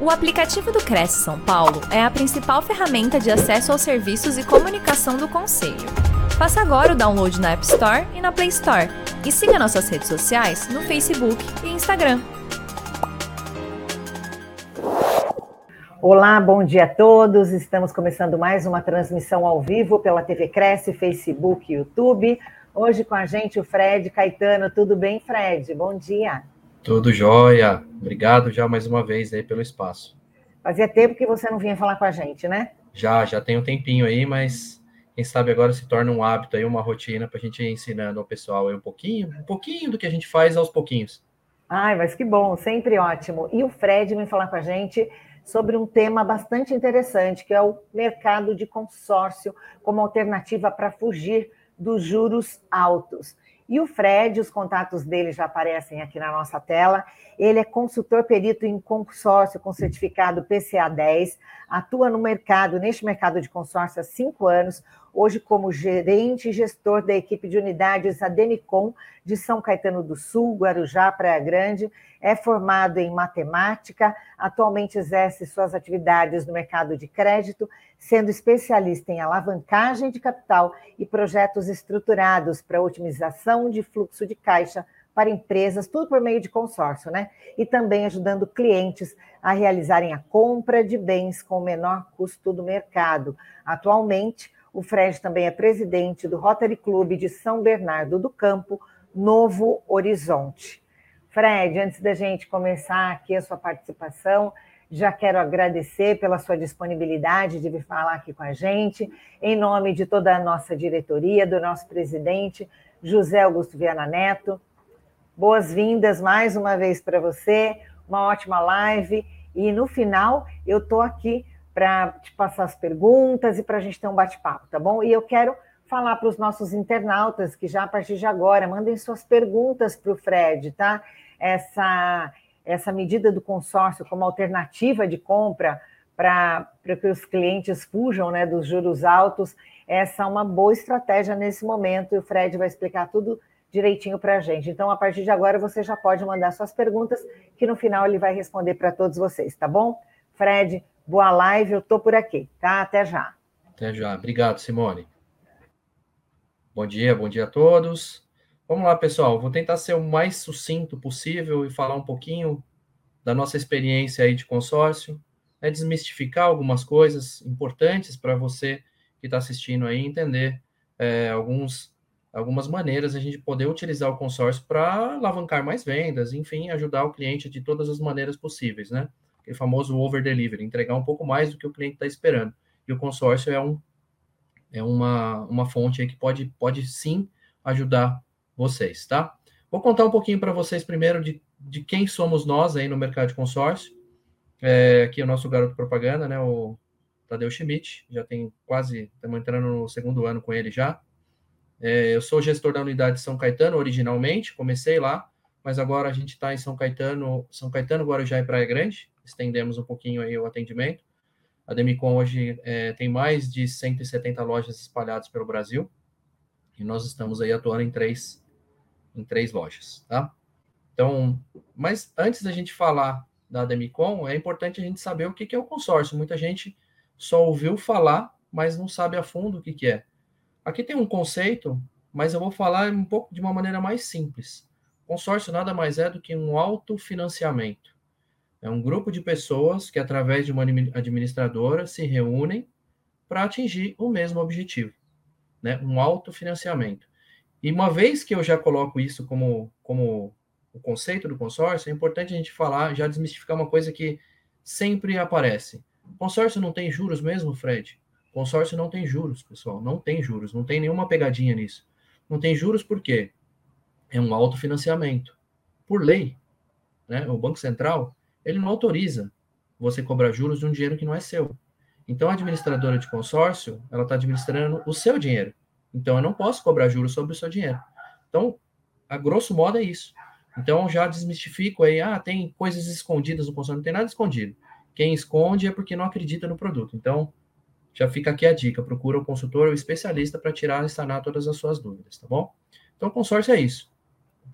O aplicativo do Cresce São Paulo é a principal ferramenta de acesso aos serviços e comunicação do Conselho. Faça agora o download na App Store e na Play Store. E siga nossas redes sociais no Facebook e Instagram. Olá, bom dia a todos. Estamos começando mais uma transmissão ao vivo pela TV Cresce, Facebook e YouTube. Hoje com a gente o Fred Caetano. Tudo bem, Fred? Bom dia. Tudo jóia. Obrigado já mais uma vez aí pelo espaço. Fazia tempo que você não vinha falar com a gente, né? Já, já tem um tempinho aí, mas quem sabe agora se torna um hábito aí, uma rotina para a gente ir ensinando ao pessoal aí um pouquinho, um pouquinho do que a gente faz aos pouquinhos. Ai, mas que bom, sempre ótimo. E o Fred vem falar com a gente sobre um tema bastante interessante, que é o mercado de consórcio como alternativa para fugir dos juros altos. E o Fred, os contatos dele já aparecem aqui na nossa tela. Ele é consultor perito em consórcio com certificado PCA 10, atua no mercado, neste mercado de consórcio há cinco anos, hoje como gerente e gestor da equipe de unidades Ademicon de São Caetano do Sul, Guarujá, Praia Grande, é formado em matemática, atualmente exerce suas atividades no mercado de crédito, sendo especialista em alavancagem de capital e projetos estruturados para otimização de fluxo de caixa para empresas, tudo por meio de consórcio, né? E também ajudando clientes a realizarem a compra de bens com o menor custo do mercado. Atualmente, o Fred também é presidente do Rotary Clube de São Bernardo do Campo, Novo Horizonte. Fred, antes da gente começar aqui a sua participação, já quero agradecer pela sua disponibilidade de vir falar aqui com a gente, em nome de toda a nossa diretoria, do nosso presidente, José Augusto Viana Neto. Boas-vindas mais uma vez para você, uma ótima live. E no final, eu estou aqui para te passar as perguntas e para a gente ter um bate-papo, tá bom? E eu quero falar para os nossos internautas que já a partir de agora mandem suas perguntas para o Fred, tá? Essa, essa medida do consórcio como alternativa de compra para que os clientes fujam né, dos juros altos, essa é uma boa estratégia nesse momento e o Fred vai explicar tudo direitinho para a gente. Então, a partir de agora, você já pode mandar suas perguntas, que no final ele vai responder para todos vocês, tá bom? Fred, boa live, eu estou por aqui, tá? Até já. Até já. Obrigado, Simone. Bom dia, bom dia a todos. Vamos lá, pessoal. Vou tentar ser o mais sucinto possível e falar um pouquinho da nossa experiência aí de consórcio, é desmistificar algumas coisas importantes para você que está assistindo aí entender é, alguns, algumas maneiras a gente poder utilizar o consórcio para alavancar mais vendas, enfim, ajudar o cliente de todas as maneiras possíveis, né? Aquele famoso over delivery, entregar um pouco mais do que o cliente está esperando. E o consórcio é um é uma, uma fonte que pode, pode sim ajudar vocês, tá? Vou contar um pouquinho para vocês primeiro de, de quem somos nós aí no mercado de consórcio. É, aqui é o nosso garoto propaganda, né? O Tadeu Schmidt, já tem quase, estamos entrando no segundo ano com ele já. É, eu sou gestor da unidade de São Caetano originalmente, comecei lá, mas agora a gente está em São Caetano, São Caetano, Guarujá e Praia Grande. Estendemos um pouquinho aí o atendimento. A Demicon hoje é, tem mais de 170 lojas espalhadas pelo Brasil e nós estamos aí atuando em três, em três lojas, tá? Então, mas antes da gente falar da Demicon, é importante a gente saber o que, é o consórcio. Muita gente só ouviu falar, mas não sabe a fundo o que, que é. Aqui tem um conceito, mas eu vou falar um pouco de uma maneira mais simples. Consórcio nada mais é do que um autofinanciamento. É um grupo de pessoas que, através de uma administradora, se reúnem para atingir o mesmo objetivo, né? um autofinanciamento. E uma vez que eu já coloco isso como, como o conceito do consórcio, é importante a gente falar, já desmistificar uma coisa que sempre aparece. Consórcio não tem juros mesmo, Fred? Consórcio não tem juros, pessoal. Não tem juros, não tem nenhuma pegadinha nisso. Não tem juros por quê? É um autofinanciamento. Por lei, né? O Banco Central ele não autoriza você cobrar juros de um dinheiro que não é seu. Então, a administradora de consórcio, ela está administrando o seu dinheiro. Então, eu não posso cobrar juros sobre o seu dinheiro. Então, a grosso modo é isso. Então, já desmistifico aí, ah, tem coisas escondidas no consórcio. Não tem nada escondido. Quem esconde é porque não acredita no produto. Então, já fica aqui a dica. Procura o consultor ou especialista para tirar e sanar todas as suas dúvidas, tá bom? Então, o consórcio é isso.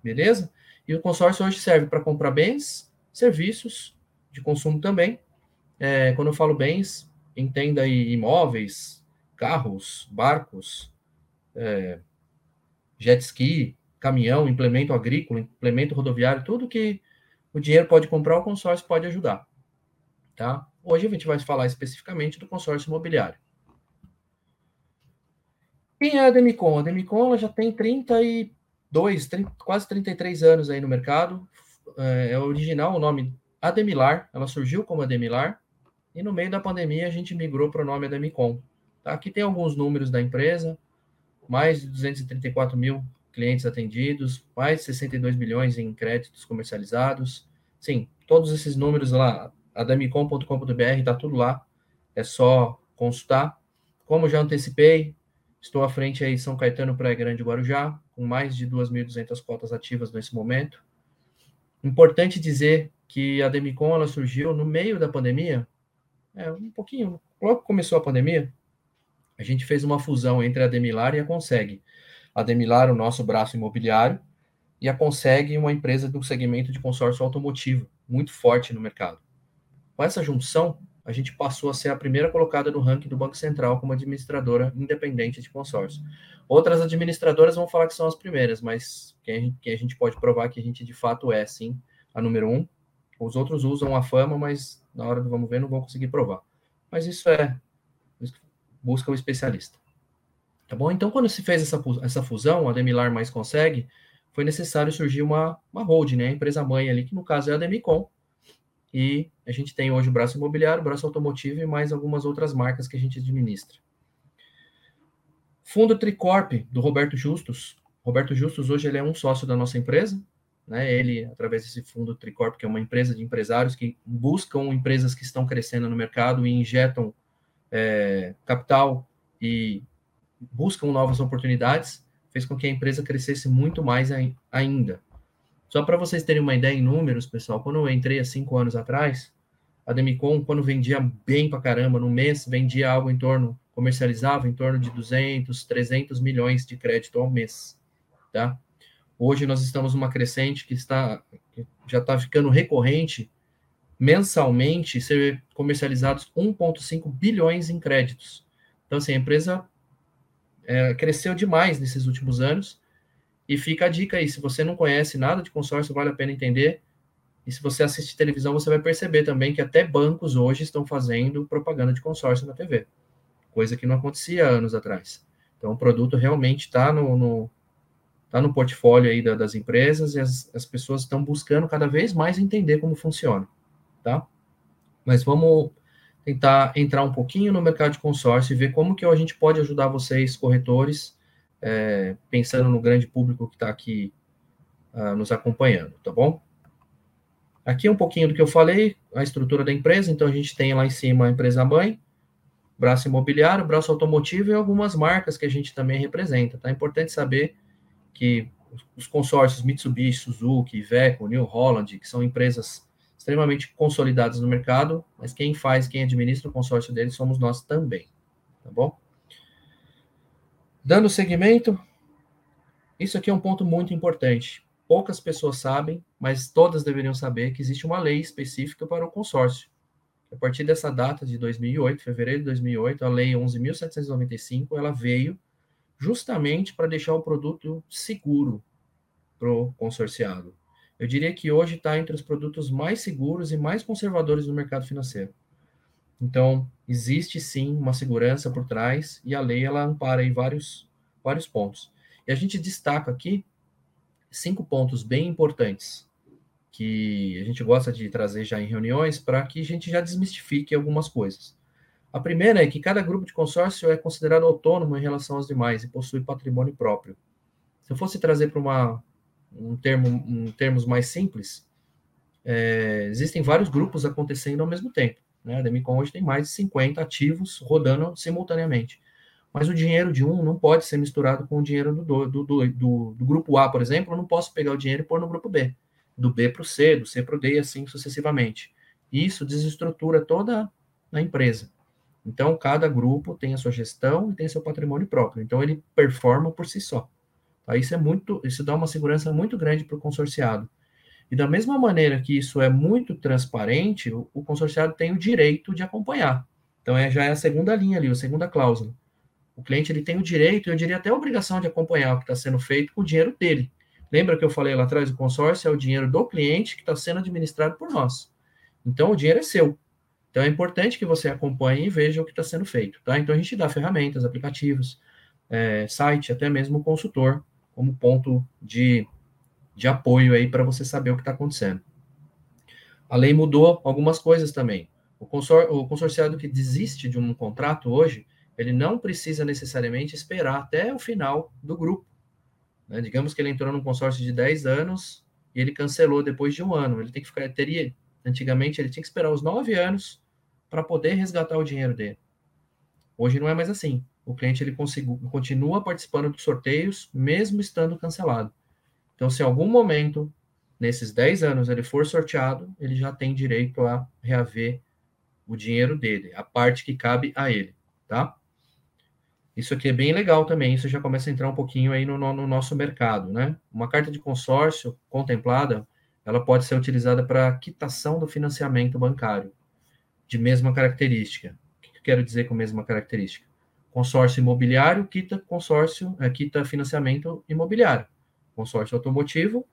Beleza? E o consórcio hoje serve para comprar bens, serviços de consumo também, é, quando eu falo bens, entenda aí imóveis, carros, barcos, é, jet ski, caminhão, implemento agrícola, implemento rodoviário, tudo que o dinheiro pode comprar, o consórcio pode ajudar. Tá? Hoje a gente vai falar especificamente do consórcio imobiliário. Quem é a Demicon? A Demicon já tem 32, 30, quase 33 anos aí no mercado. É, é original o nome Ademilar, ela surgiu como Ademilar, e no meio da pandemia a gente migrou para o nome Ademicon. Tá? Aqui tem alguns números da empresa, mais de 234 mil clientes atendidos, mais de 62 bilhões em créditos comercializados. Sim, todos esses números lá, ademicom.com.br, está tudo lá, é só consultar. Como já antecipei, estou à frente aí São Caetano, Praia Grande Guarujá, com mais de 2.200 cotas ativas nesse momento. Importante dizer que a Demicon ela surgiu no meio da pandemia, é, um pouquinho, logo começou a pandemia, a gente fez uma fusão entre a Demilar e a Consegue. A Demilar, o nosso braço imobiliário, e a Consegue, uma empresa do segmento de consórcio automotivo, muito forte no mercado. Com essa junção, a gente passou a ser a primeira colocada no ranking do Banco Central como administradora independente de consórcio. Outras administradoras vão falar que são as primeiras, mas que a gente, que a gente pode provar que a gente de fato é, sim, a número um. Os outros usam a fama, mas na hora do vamos ver não vão conseguir provar. Mas isso é busca o especialista. Tá bom? Então, quando se fez essa, essa fusão, a Demilar mais consegue, foi necessário surgir uma, uma holding, né? A empresa mãe ali, que no caso é a Demicon. E a gente tem hoje o braço imobiliário, o braço automotivo e mais algumas outras marcas que a gente administra. Fundo Tricorp, do Roberto Justus. Roberto Justus, hoje, ele é um sócio da nossa empresa, né? Ele, através desse fundo Tricorp, que é uma empresa de empresários que buscam empresas que estão crescendo no mercado e injetam é, capital e buscam novas oportunidades, fez com que a empresa crescesse muito mais ainda. Só para vocês terem uma ideia em números, pessoal, quando eu entrei há cinco anos atrás, a Demicon, quando vendia bem para caramba, no mês, vendia algo em torno, comercializava em torno de 200, 300 milhões de crédito ao mês, tá? Hoje nós estamos numa crescente que está que já está ficando recorrente mensalmente ser comercializados 1,5 bilhões em créditos. Então, assim, a empresa é, cresceu demais nesses últimos anos. E fica a dica aí: se você não conhece nada de consórcio, vale a pena entender. E se você assiste televisão, você vai perceber também que até bancos hoje estão fazendo propaganda de consórcio na TV, coisa que não acontecia anos atrás. Então, o produto realmente está no, no, tá no portfólio aí da, das empresas e as, as pessoas estão buscando cada vez mais entender como funciona, tá? Mas vamos tentar entrar um pouquinho no mercado de consórcio e ver como que a gente pode ajudar vocês, corretores, é, pensando no grande público que está aqui uh, nos acompanhando, tá bom? Aqui um pouquinho do que eu falei, a estrutura da empresa, então a gente tem lá em cima a empresa mãe, braço imobiliário, braço automotivo e algumas marcas que a gente também representa, tá? É importante saber que os consórcios Mitsubishi, Suzuki, Iveco, New Holland, que são empresas extremamente consolidadas no mercado, mas quem faz, quem administra o consórcio deles somos nós também, tá bom? Dando seguimento, isso aqui é um ponto muito importante. Poucas pessoas sabem, mas todas deveriam saber que existe uma lei específica para o consórcio. A partir dessa data de 2008, fevereiro de 2008, a lei 11.795, ela veio justamente para deixar o produto seguro para o consorciado. Eu diria que hoje está entre os produtos mais seguros e mais conservadores do mercado financeiro. Então, existe sim uma segurança por trás e a lei ela ampara aí vários, vários pontos. E a gente destaca aqui cinco pontos bem importantes que a gente gosta de trazer já em reuniões para que a gente já desmistifique algumas coisas. A primeira é que cada grupo de consórcio é considerado autônomo em relação aos demais e possui patrimônio próprio. Se eu fosse trazer para uma um termo, um termos mais simples, é, existem vários grupos acontecendo ao mesmo tempo. Né? A Demicon hoje tem mais de 50 ativos rodando simultaneamente. Mas o dinheiro de um não pode ser misturado com o dinheiro do, do, do, do, do grupo A, por exemplo. Eu não posso pegar o dinheiro e pôr no grupo B. Do B para o C, do C para o D e assim sucessivamente. Isso desestrutura toda a empresa. Então, cada grupo tem a sua gestão e tem seu patrimônio próprio. Então, ele performa por si só. Tá? Isso é muito, isso dá uma segurança muito grande para o consorciado. E da mesma maneira que isso é muito transparente, o, o consorciado tem o direito de acompanhar. Então, é, já é a segunda linha ali, a segunda cláusula. O cliente ele tem o direito, eu diria até a obrigação de acompanhar o que está sendo feito com o dinheiro dele. Lembra que eu falei lá atrás, o consórcio é o dinheiro do cliente que está sendo administrado por nós. Então, o dinheiro é seu. Então, é importante que você acompanhe e veja o que está sendo feito. Tá? Então, a gente dá ferramentas, aplicativos, é, site, até mesmo consultor, como ponto de, de apoio aí para você saber o que está acontecendo. A lei mudou algumas coisas também. O, consor, o consorciado que desiste de um contrato hoje, ele não precisa necessariamente esperar até o final do grupo. Né? Digamos que ele entrou num consórcio de 10 anos e ele cancelou depois de um ano. Ele tem que ficar, teria, antigamente ele tinha que esperar os 9 anos para poder resgatar o dinheiro dele. Hoje não é mais assim. O cliente ele consigo, continua participando dos sorteios, mesmo estando cancelado. Então, se em algum momento, nesses 10 anos, ele for sorteado, ele já tem direito a reaver o dinheiro dele, a parte que cabe a ele, tá? Isso aqui é bem legal também, isso já começa a entrar um pouquinho aí no, no nosso mercado, né? Uma carta de consórcio contemplada, ela pode ser utilizada para quitação do financiamento bancário, de mesma característica. O que eu quero dizer com mesma característica? Consórcio imobiliário quita consórcio, é, quita financiamento imobiliário. Consórcio automotivo,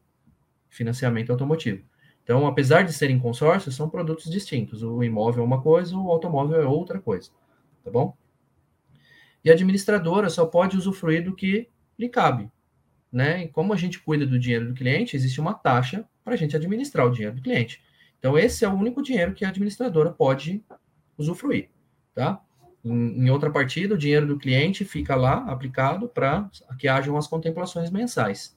financiamento automotivo. Então, apesar de serem consórcios, são produtos distintos. O imóvel é uma coisa, o automóvel é outra coisa, tá bom? E a administradora só pode usufruir do que lhe cabe. Né? E como a gente cuida do dinheiro do cliente, existe uma taxa para a gente administrar o dinheiro do cliente. Então, esse é o único dinheiro que a administradora pode usufruir. Tá? Em, em outra partida, o dinheiro do cliente fica lá aplicado para que hajam as contemplações mensais.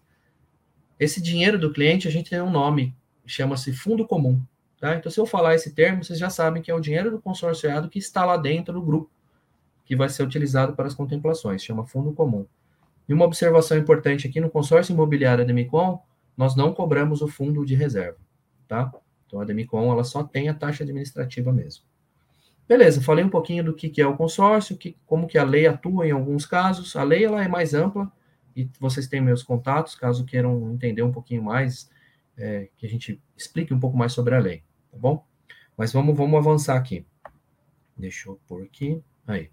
Esse dinheiro do cliente, a gente tem um nome, chama-se fundo comum. Tá? Então, se eu falar esse termo, vocês já sabem que é o dinheiro do consorciado que está lá dentro do grupo que vai ser utilizado para as contemplações, chama fundo comum. E uma observação importante aqui no consórcio imobiliário Demicon, nós não cobramos o fundo de reserva, tá? Então a Demicon ela só tem a taxa administrativa mesmo. Beleza, falei um pouquinho do que, que é o consórcio, que, como que a lei atua em alguns casos. A lei ela é mais ampla e vocês têm meus contatos, caso queiram entender um pouquinho mais, é, que a gente explique um pouco mais sobre a lei, tá bom? Mas vamos, vamos avançar aqui. Deixa eu pôr aqui. Aí.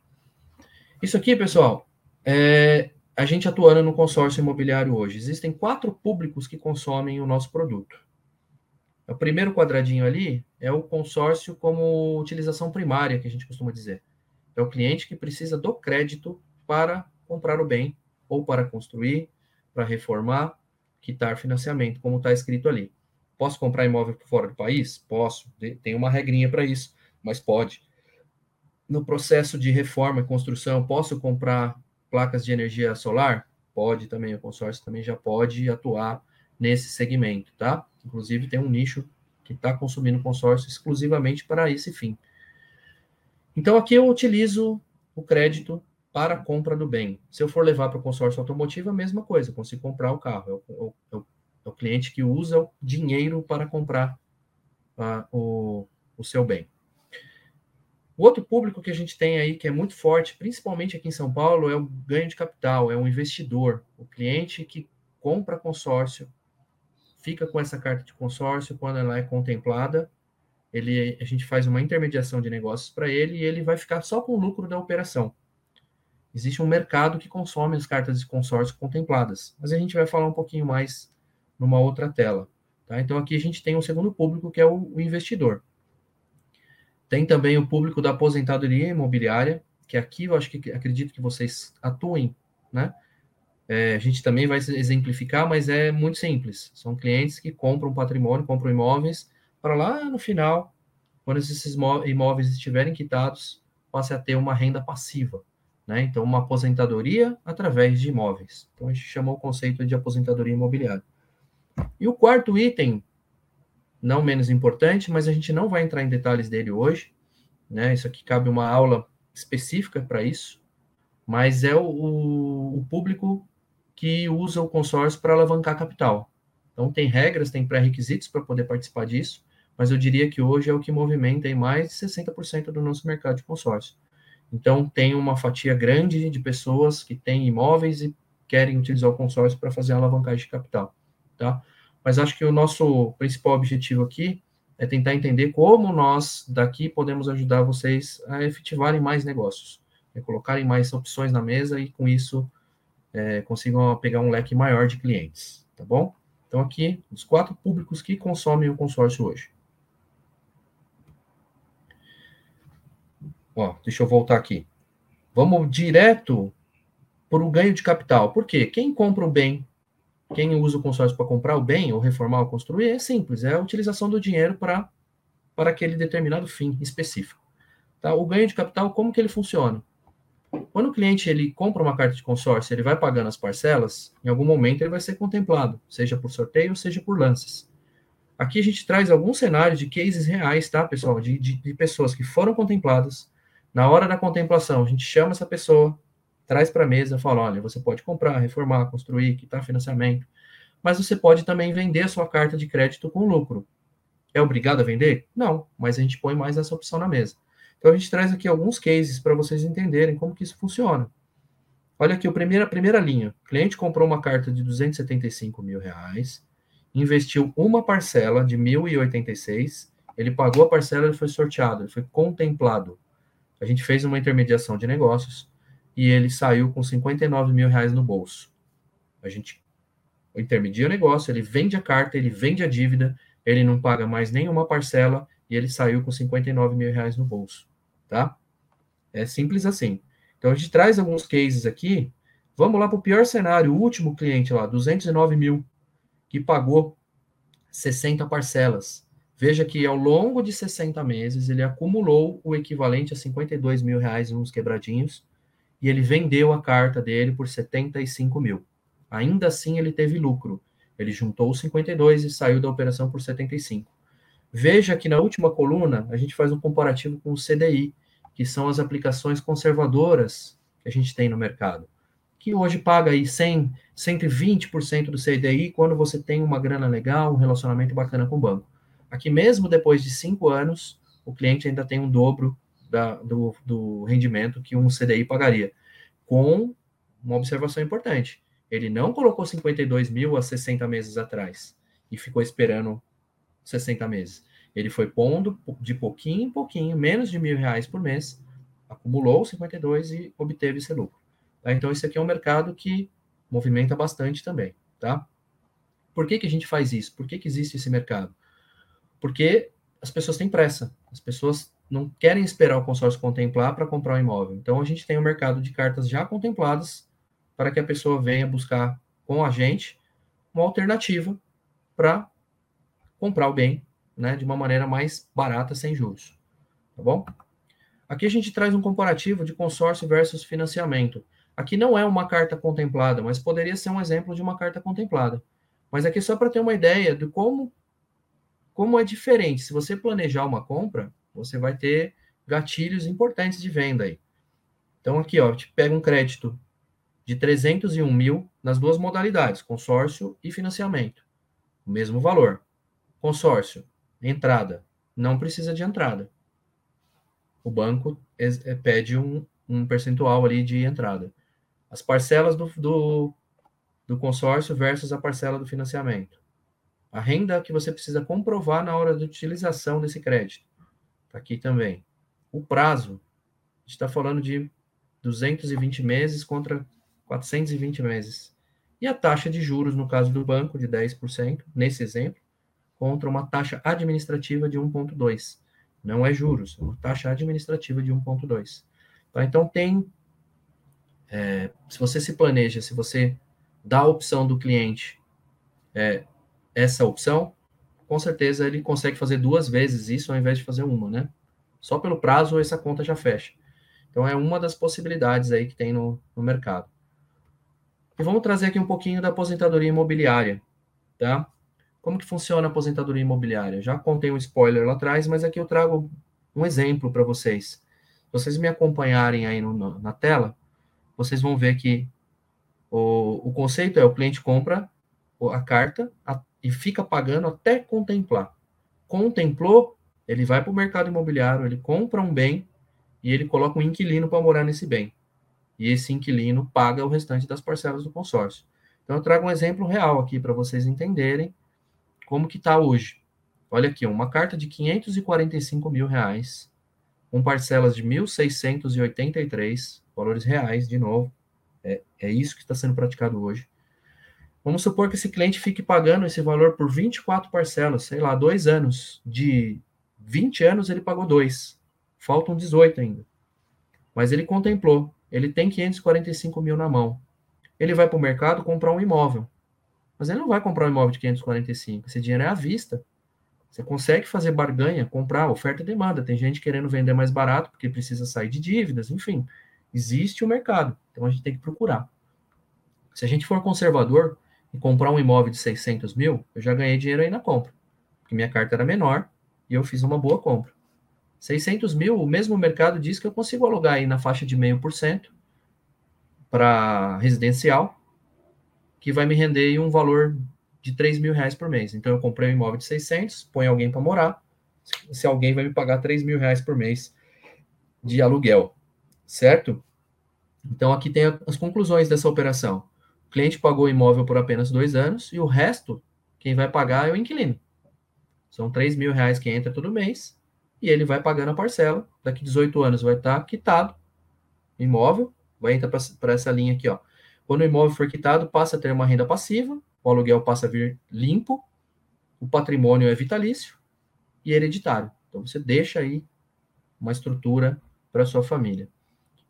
Isso aqui, pessoal, é a gente atuando no consórcio imobiliário hoje. Existem quatro públicos que consomem o nosso produto. O primeiro quadradinho ali é o consórcio como utilização primária, que a gente costuma dizer. É o cliente que precisa do crédito para comprar o bem, ou para construir, para reformar, quitar financiamento, como está escrito ali. Posso comprar imóvel fora do país? Posso. Tem uma regrinha para isso, mas pode no processo de reforma e construção, posso comprar placas de energia solar? Pode também, o consórcio também já pode atuar nesse segmento, tá? Inclusive, tem um nicho que está consumindo consórcio exclusivamente para esse fim. Então, aqui eu utilizo o crédito para a compra do bem. Se eu for levar para o consórcio automotivo, a mesma coisa, eu consigo comprar o carro. É o, é o, é o cliente que usa o dinheiro para comprar uh, o, o seu bem. O outro público que a gente tem aí, que é muito forte, principalmente aqui em São Paulo, é o ganho de capital, é o investidor, o cliente que compra consórcio, fica com essa carta de consórcio quando ela é contemplada, ele, a gente faz uma intermediação de negócios para ele e ele vai ficar só com o lucro da operação. Existe um mercado que consome as cartas de consórcio contempladas, mas a gente vai falar um pouquinho mais numa outra tela. Tá? Então aqui a gente tem um segundo público que é o, o investidor. Tem também o público da aposentadoria imobiliária, que aqui eu acho que acredito que vocês atuem, né? É, a gente também vai exemplificar, mas é muito simples. São clientes que compram patrimônio, compram imóveis, para lá no final, quando esses imóveis estiverem quitados, passe a ter uma renda passiva. Né? Então, uma aposentadoria através de imóveis. Então, a gente chamou o conceito de aposentadoria imobiliária. E o quarto item não menos importante, mas a gente não vai entrar em detalhes dele hoje, né? Isso aqui cabe uma aula específica para isso, mas é o, o, público que usa o consórcio para alavancar capital. Então tem regras, tem pré-requisitos para poder participar disso, mas eu diria que hoje é o que movimenta em mais de 60% do nosso mercado de consórcio. Então tem uma fatia grande de pessoas que têm imóveis e querem utilizar o consórcio para fazer a alavancagem de capital, tá? mas acho que o nosso principal objetivo aqui é tentar entender como nós daqui podemos ajudar vocês a efetivarem mais negócios, né, colocarem mais opções na mesa e com isso é, consigam pegar um leque maior de clientes, tá bom? Então aqui os quatro públicos que consomem o consórcio hoje. Ó, deixa eu voltar aqui. Vamos direto para o ganho de capital. Por quê? Quem compra o bem, quem usa o consórcio para comprar o bem, ou reformar ou construir, é simples, é a utilização do dinheiro para, para aquele determinado fim específico. Tá? O ganho de capital, como que ele funciona? Quando o cliente ele compra uma carta de consórcio, ele vai pagando as parcelas, em algum momento ele vai ser contemplado, seja por sorteio, seja por lances. Aqui a gente traz alguns cenários de cases reais, tá, pessoal? De, de, de pessoas que foram contempladas, na hora da contemplação, a gente chama essa pessoa, traz para a mesa, fala: olha, você pode comprar, reformar, construir, quitar financiamento, mas você pode também vender a sua carta de crédito com lucro. É obrigado a vender? Não, mas a gente põe mais essa opção na mesa. Então a gente traz aqui alguns cases para vocês entenderem como que isso funciona. Olha aqui a primeira, primeira linha. O cliente comprou uma carta de 275 mil reais, investiu uma parcela de 1.086, ele pagou a parcela e foi sorteado, ele foi contemplado a gente fez uma intermediação de negócios e ele saiu com 59 mil reais no bolso. A gente intermedia o negócio, ele vende a carta, ele vende a dívida, ele não paga mais nenhuma parcela e ele saiu com 59 mil reais no bolso, tá? É simples assim. Então a gente traz alguns cases aqui. Vamos lá para o pior cenário, o último cliente lá, 209 mil, que pagou 60 parcelas. Veja que ao longo de 60 meses ele acumulou o equivalente a 52 mil reais em uns quebradinhos e ele vendeu a carta dele por 75 mil. Ainda assim ele teve lucro. Ele juntou os 52 e saiu da operação por 75. Veja que na última coluna a gente faz um comparativo com o CDI, que são as aplicações conservadoras que a gente tem no mercado, que hoje paga aí 100, 120% do CDI quando você tem uma grana legal, um relacionamento bacana com o banco. Aqui mesmo depois de cinco anos, o cliente ainda tem um dobro da, do, do rendimento que um CDI pagaria. Com uma observação importante. Ele não colocou 52 mil a 60 meses atrás e ficou esperando 60 meses. Ele foi pondo de pouquinho em pouquinho, menos de mil reais por mês, acumulou 52 e obteve esse lucro. Tá? Então, esse aqui é um mercado que movimenta bastante também. Tá? Por que, que a gente faz isso? Por que, que existe esse mercado? Porque as pessoas têm pressa, as pessoas não querem esperar o consórcio contemplar para comprar um imóvel. Então a gente tem o um mercado de cartas já contempladas para que a pessoa venha buscar com a gente uma alternativa para comprar o bem, né, de uma maneira mais barata sem juros. Tá bom? Aqui a gente traz um comparativo de consórcio versus financiamento. Aqui não é uma carta contemplada, mas poderia ser um exemplo de uma carta contemplada. Mas aqui só para ter uma ideia de como como é diferente, se você planejar uma compra, você vai ter gatilhos importantes de venda aí. Então, aqui, ó, te pega um crédito de 301 mil nas duas modalidades, consórcio e financiamento. O mesmo valor. Consórcio, entrada, não precisa de entrada. O banco é, pede um, um percentual ali de entrada. As parcelas do, do, do consórcio versus a parcela do financiamento a renda que você precisa comprovar na hora de utilização desse crédito. Tá aqui também. O prazo, a gente está falando de 220 meses contra 420 meses. E a taxa de juros, no caso do banco, de 10%, nesse exemplo, contra uma taxa administrativa de 1,2%. Não é juros, é uma taxa administrativa de 1,2%. Tá? Então, tem. É, se você se planeja, se você dá a opção do cliente é, essa opção, com certeza ele consegue fazer duas vezes isso ao invés de fazer uma, né? Só pelo prazo essa conta já fecha. Então é uma das possibilidades aí que tem no, no mercado. E vamos trazer aqui um pouquinho da aposentadoria imobiliária, tá? Como que funciona a aposentadoria imobiliária? Já contei um spoiler lá atrás, mas aqui eu trago um exemplo para vocês. Se vocês me acompanharem aí no, na tela, vocês vão ver que o, o conceito é o cliente compra a carta, a, e fica pagando até contemplar. Contemplou, ele vai para o mercado imobiliário, ele compra um bem e ele coloca um inquilino para morar nesse bem. E esse inquilino paga o restante das parcelas do consórcio. Então, eu trago um exemplo real aqui para vocês entenderem como que está hoje. Olha aqui, uma carta de 545 mil reais, com parcelas de 1.683 valores reais, de novo. É, é isso que está sendo praticado hoje. Vamos supor que esse cliente fique pagando esse valor por 24 parcelas, sei lá, dois anos. De 20 anos ele pagou dois. Faltam 18 ainda. Mas ele contemplou. Ele tem 545 mil na mão. Ele vai para o mercado comprar um imóvel. Mas ele não vai comprar um imóvel de 545. Esse dinheiro é à vista. Você consegue fazer barganha, comprar, oferta e demanda. Tem gente querendo vender mais barato porque precisa sair de dívidas, enfim. Existe o mercado. Então a gente tem que procurar. Se a gente for conservador e comprar um imóvel de 600 mil, eu já ganhei dinheiro aí na compra. Porque minha carta era menor e eu fiz uma boa compra. 600 mil, o mesmo mercado diz que eu consigo alugar aí na faixa de meio por cento para residencial que vai me render um valor de 3 mil reais por mês. Então, eu comprei um imóvel de 600, põe alguém para morar, se alguém vai me pagar 3 mil reais por mês de aluguel, certo? Então, aqui tem as conclusões dessa operação. O cliente pagou o imóvel por apenas dois anos e o resto, quem vai pagar é o inquilino. São 3 mil reais que entra todo mês e ele vai pagando a parcela. Daqui 18 anos vai estar quitado imóvel, vai entrar para essa linha aqui, ó. Quando o imóvel for quitado, passa a ter uma renda passiva, o aluguel passa a vir limpo, o patrimônio é vitalício e hereditário. Então você deixa aí uma estrutura para sua família.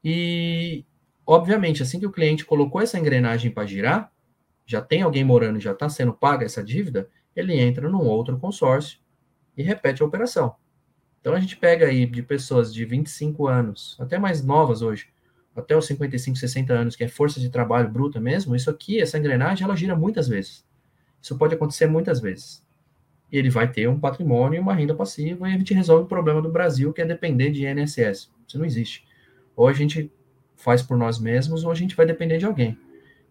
E obviamente, assim que o cliente colocou essa engrenagem para girar, já tem alguém morando, já está sendo paga essa dívida, ele entra num outro consórcio e repete a operação. Então a gente pega aí de pessoas de 25 anos, até mais novas hoje, até os 55, 60 anos, que é força de trabalho bruta mesmo, isso aqui, essa engrenagem, ela gira muitas vezes. Isso pode acontecer muitas vezes. E ele vai ter um patrimônio e uma renda passiva e a gente resolve o problema do Brasil, que é depender de INSS. Isso não existe. Ou a gente faz por nós mesmos, ou a gente vai depender de alguém.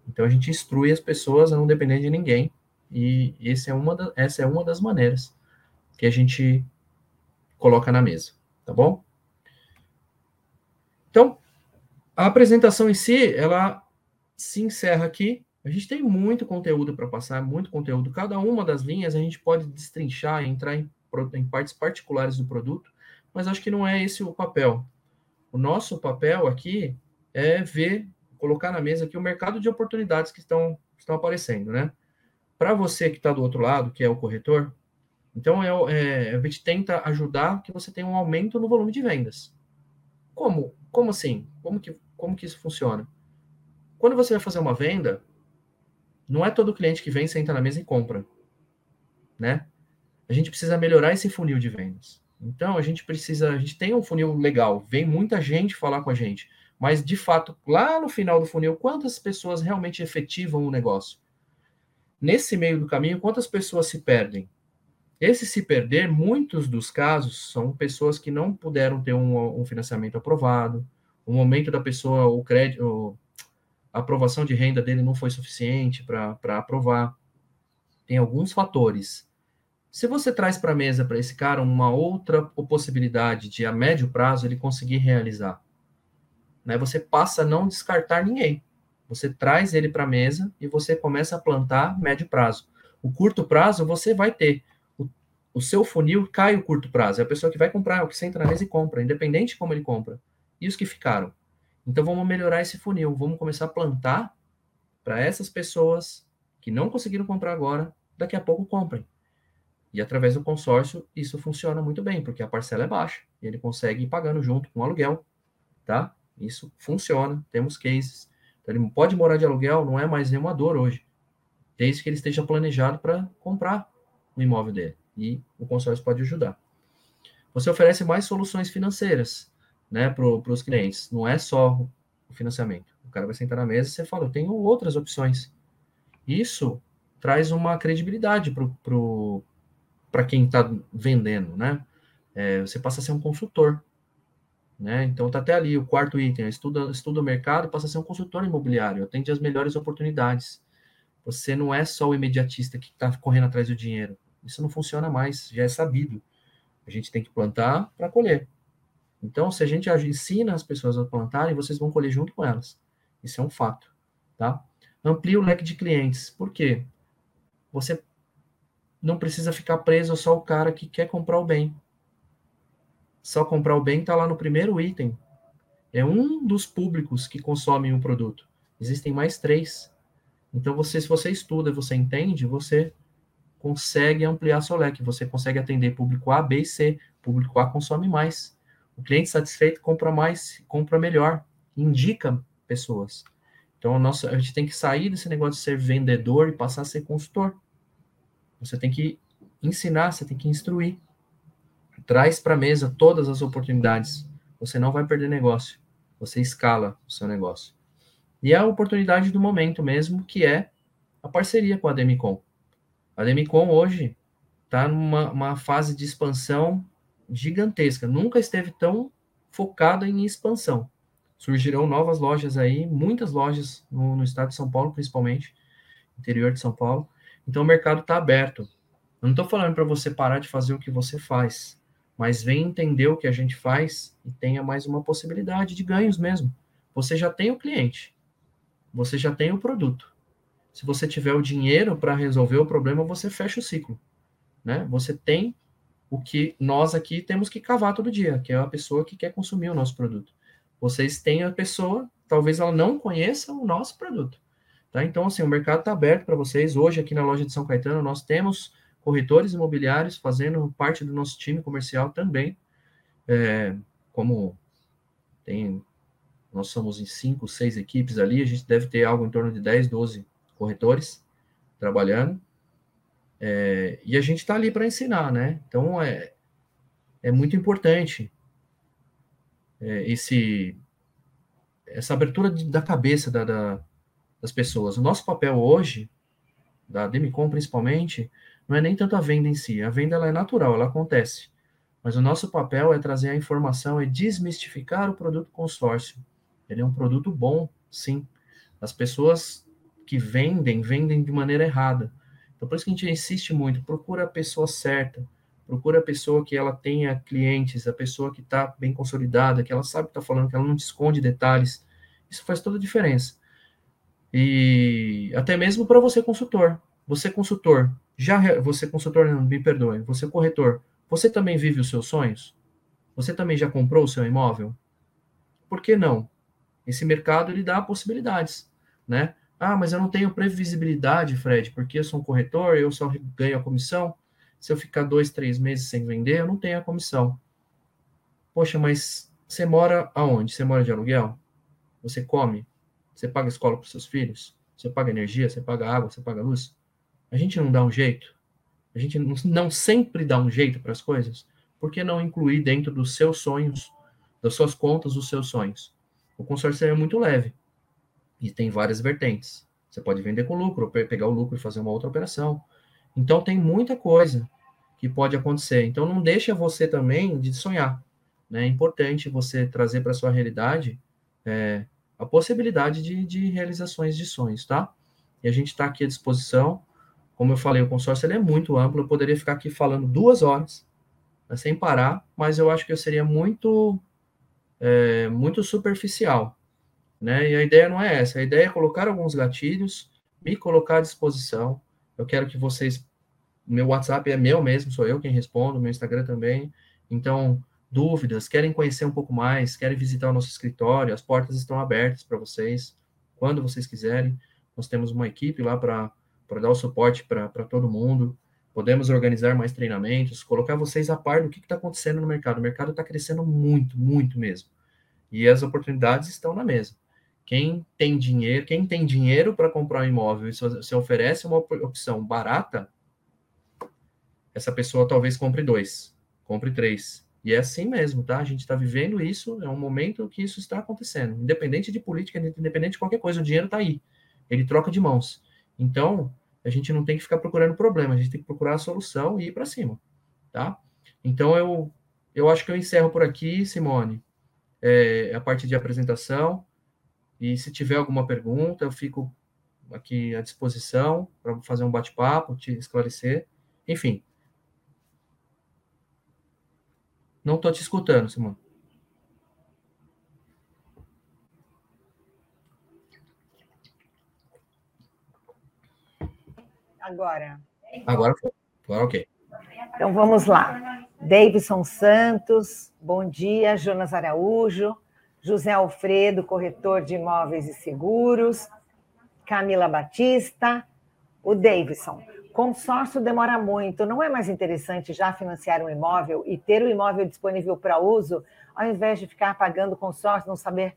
Então a gente instrui as pessoas a não depender de ninguém. E esse é uma da, essa é uma das maneiras que a gente coloca na mesa, tá bom? Então, a apresentação em si, ela se encerra aqui. A gente tem muito conteúdo para passar, muito conteúdo. Cada uma das linhas a gente pode destrinchar, entrar em, em partes particulares do produto, mas acho que não é esse o papel. O nosso papel aqui é ver, colocar na mesa aqui o mercado de oportunidades que estão, estão aparecendo, né? Para você que está do outro lado, que é o corretor, então é, é, a gente tenta ajudar que você tenha um aumento no volume de vendas. Como? Como assim? Como que como que isso funciona? Quando você vai fazer uma venda, não é todo cliente que vem, senta na mesa e compra, né? A gente precisa melhorar esse funil de vendas. Então, a gente precisa, a gente tem um funil legal, vem muita gente falar com a gente, mas de fato, lá no final do funil, quantas pessoas realmente efetivam o negócio? Nesse meio do caminho, quantas pessoas se perdem? Esse se perder, muitos dos casos são pessoas que não puderam ter um, um financiamento aprovado, o momento da pessoa, o crédito, a aprovação de renda dele não foi suficiente para aprovar. Tem alguns fatores. Se você traz para a mesa para esse cara uma outra possibilidade de a médio prazo ele conseguir realizar, né, você passa a não descartar ninguém. Você traz ele para a mesa e você começa a plantar médio prazo. O curto prazo você vai ter. O, o seu funil cai o curto prazo. É a pessoa que vai comprar, é o que senta na mesa e compra, independente de como ele compra e os que ficaram. Então vamos melhorar esse funil, vamos começar a plantar para essas pessoas que não conseguiram comprar agora, daqui a pouco comprem. E através do consórcio isso funciona muito bem, porque a parcela é baixa e ele consegue ir pagando junto com o aluguel, tá? Isso funciona, temos cases. Então ele pode morar de aluguel, não é mais nenhuma dor hoje, desde que ele esteja planejado para comprar o imóvel dele. E o consórcio pode ajudar. Você oferece mais soluções financeiras né, para os clientes. Não é só o financiamento. O cara vai sentar na mesa e você fala, eu tenho outras opções. Isso traz uma credibilidade para quem está vendendo, né? É, você passa a ser um consultor. Né? Então tá até ali o quarto item, estuda, estuda o mercado passa a ser um consultor imobiliário, atende as melhores oportunidades. Você não é só o imediatista que está correndo atrás do dinheiro. Isso não funciona mais, já é sabido. A gente tem que plantar para colher. Então, se a gente ensina as pessoas a plantarem, vocês vão colher junto com elas. Isso é um fato, tá? Amplia o leque de clientes. Por quê? Você não precisa ficar preso só o cara que quer comprar o bem. Só comprar o bem está lá no primeiro item. É um dos públicos que consomem um produto. Existem mais três. Então, você, se você estuda, você entende, você consegue ampliar seu leque. Você consegue atender público A, B e C. Público A consome mais. O cliente satisfeito compra mais, compra melhor, indica pessoas. Então, nossa, a gente tem que sair desse negócio de ser vendedor e passar a ser consultor. Você tem que ensinar, você tem que instruir. Traz para a mesa todas as oportunidades. Você não vai perder negócio. Você escala o seu negócio. E é a oportunidade do momento mesmo, que é a parceria com a Demicon. A Demicon hoje está numa fase de expansão gigantesca. Nunca esteve tão focada em expansão. Surgirão novas lojas aí, muitas lojas no, no estado de São Paulo, principalmente, interior de São Paulo. Então o mercado está aberto. Eu não estou falando para você parar de fazer o que você faz, mas vem entender o que a gente faz e tenha mais uma possibilidade de ganhos mesmo. Você já tem o cliente, você já tem o produto. Se você tiver o dinheiro para resolver o problema, você fecha o ciclo. Né? Você tem o que nós aqui temos que cavar todo dia, que é a pessoa que quer consumir o nosso produto. Vocês têm a pessoa, talvez ela não conheça o nosso produto. Tá? Então, assim, o mercado está aberto para vocês. Hoje, aqui na loja de São Caetano, nós temos corretores imobiliários fazendo parte do nosso time comercial também. É, como tem, nós somos em cinco, seis equipes ali, a gente deve ter algo em torno de 10, 12 corretores trabalhando. É, e a gente está ali para ensinar, né? Então, é, é muito importante é, esse, essa abertura de, da cabeça da, da das pessoas. O nosso papel hoje, da Demicon principalmente, não é nem tanto a venda em si. A venda ela é natural, ela acontece. Mas o nosso papel é trazer a informação e desmistificar o produto consórcio. Ele é um produto bom, sim. As pessoas que vendem, vendem de maneira errada. Então, por isso que a gente insiste muito, procura a pessoa certa, procura a pessoa que ela tenha clientes, a pessoa que está bem consolidada, que ela sabe o que está falando, que ela não te esconde detalhes. Isso faz toda a diferença. E até mesmo para você consultor. Você consultor, já você consultor, não me perdoe, você corretor, você também vive os seus sonhos? Você também já comprou o seu imóvel? Por que não? Esse mercado ele dá possibilidades, né? Ah, mas eu não tenho previsibilidade, Fred, porque eu sou um corretor, eu só ganho a comissão. Se eu ficar dois, três meses sem vender, eu não tenho a comissão. Poxa, mas você mora aonde? Você mora de aluguel? Você come? Você paga escola para os seus filhos? Você paga energia? Você paga água? Você paga luz? A gente não dá um jeito? A gente não sempre dá um jeito para as coisas? Por que não incluir dentro dos seus sonhos, das suas contas, os seus sonhos? O consórcio é muito leve e tem várias vertentes. Você pode vender com lucro, pegar o lucro e fazer uma outra operação. Então tem muita coisa que pode acontecer. Então não deixa você também de sonhar. Né? É importante você trazer para sua realidade é, a possibilidade de, de realizações de sonhos, tá? E a gente está aqui à disposição. Como eu falei, o consórcio ele é muito amplo, eu poderia ficar aqui falando duas horas, né, sem parar, mas eu acho que eu seria muito, é, muito superficial, né? E a ideia não é essa, a ideia é colocar alguns gatilhos, me colocar à disposição. Eu quero que vocês, meu WhatsApp é meu mesmo, sou eu quem respondo, meu Instagram também. Então, dúvidas, querem conhecer um pouco mais, querem visitar o nosso escritório, as portas estão abertas para vocês, quando vocês quiserem. Nós temos uma equipe lá para dar o suporte para todo mundo. Podemos organizar mais treinamentos, colocar vocês a par do que está acontecendo no mercado. O mercado está crescendo muito, muito mesmo. E as oportunidades estão na mesa. Quem tem dinheiro, quem tem dinheiro para comprar um imóvel e se oferece uma opção barata, essa pessoa talvez compre dois, compre três, e é assim mesmo, tá? A gente está vivendo isso, é um momento que isso está acontecendo. Independente de política, independente de qualquer coisa, o dinheiro está aí. Ele troca de mãos. Então, a gente não tem que ficar procurando problema, a gente tem que procurar a solução e ir para cima, tá? Então, eu, eu acho que eu encerro por aqui, Simone, é, a parte de apresentação. E se tiver alguma pergunta, eu fico aqui à disposição para fazer um bate-papo, te esclarecer. Enfim, Não estou te escutando, Simão. Agora. Agora foi. Agora ok. Então vamos lá. Davidson Santos, bom dia. Jonas Araújo, José Alfredo, corretor de imóveis e seguros, Camila Batista, o Davidson. Consórcio demora muito, não é mais interessante já financiar um imóvel e ter o imóvel disponível para uso, ao invés de ficar pagando consórcio, não saber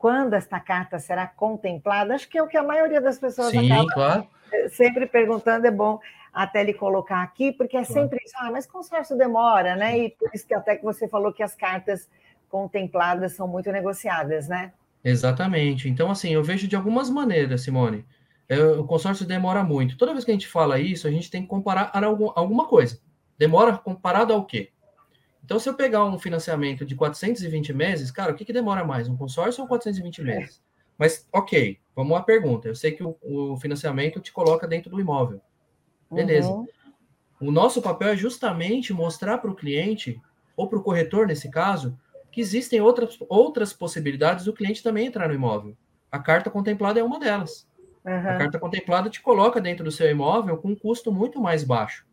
quando esta carta será contemplada? Acho que é o que a maioria das pessoas Sim, acaba claro. sempre perguntando, é bom até ele colocar aqui, porque é sempre isso, ah, mas consórcio demora, né? E por isso que até que você falou que as cartas contempladas são muito negociadas, né? Exatamente. Então, assim, eu vejo de algumas maneiras, Simone. É, o consórcio demora muito. Toda vez que a gente fala isso, a gente tem que comparar a alguma coisa. Demora comparado ao quê? Então, se eu pegar um financiamento de 420 meses, cara, o que, que demora mais? Um consórcio ou 420 meses? Mas, ok, vamos à pergunta. Eu sei que o, o financiamento te coloca dentro do imóvel. Beleza. Uhum. O nosso papel é justamente mostrar para o cliente, ou para o corretor, nesse caso, que existem outras, outras possibilidades do cliente também entrar no imóvel. A carta contemplada é uma delas. Uhum. A carta contemplada te coloca dentro do seu imóvel com um custo muito mais baixo.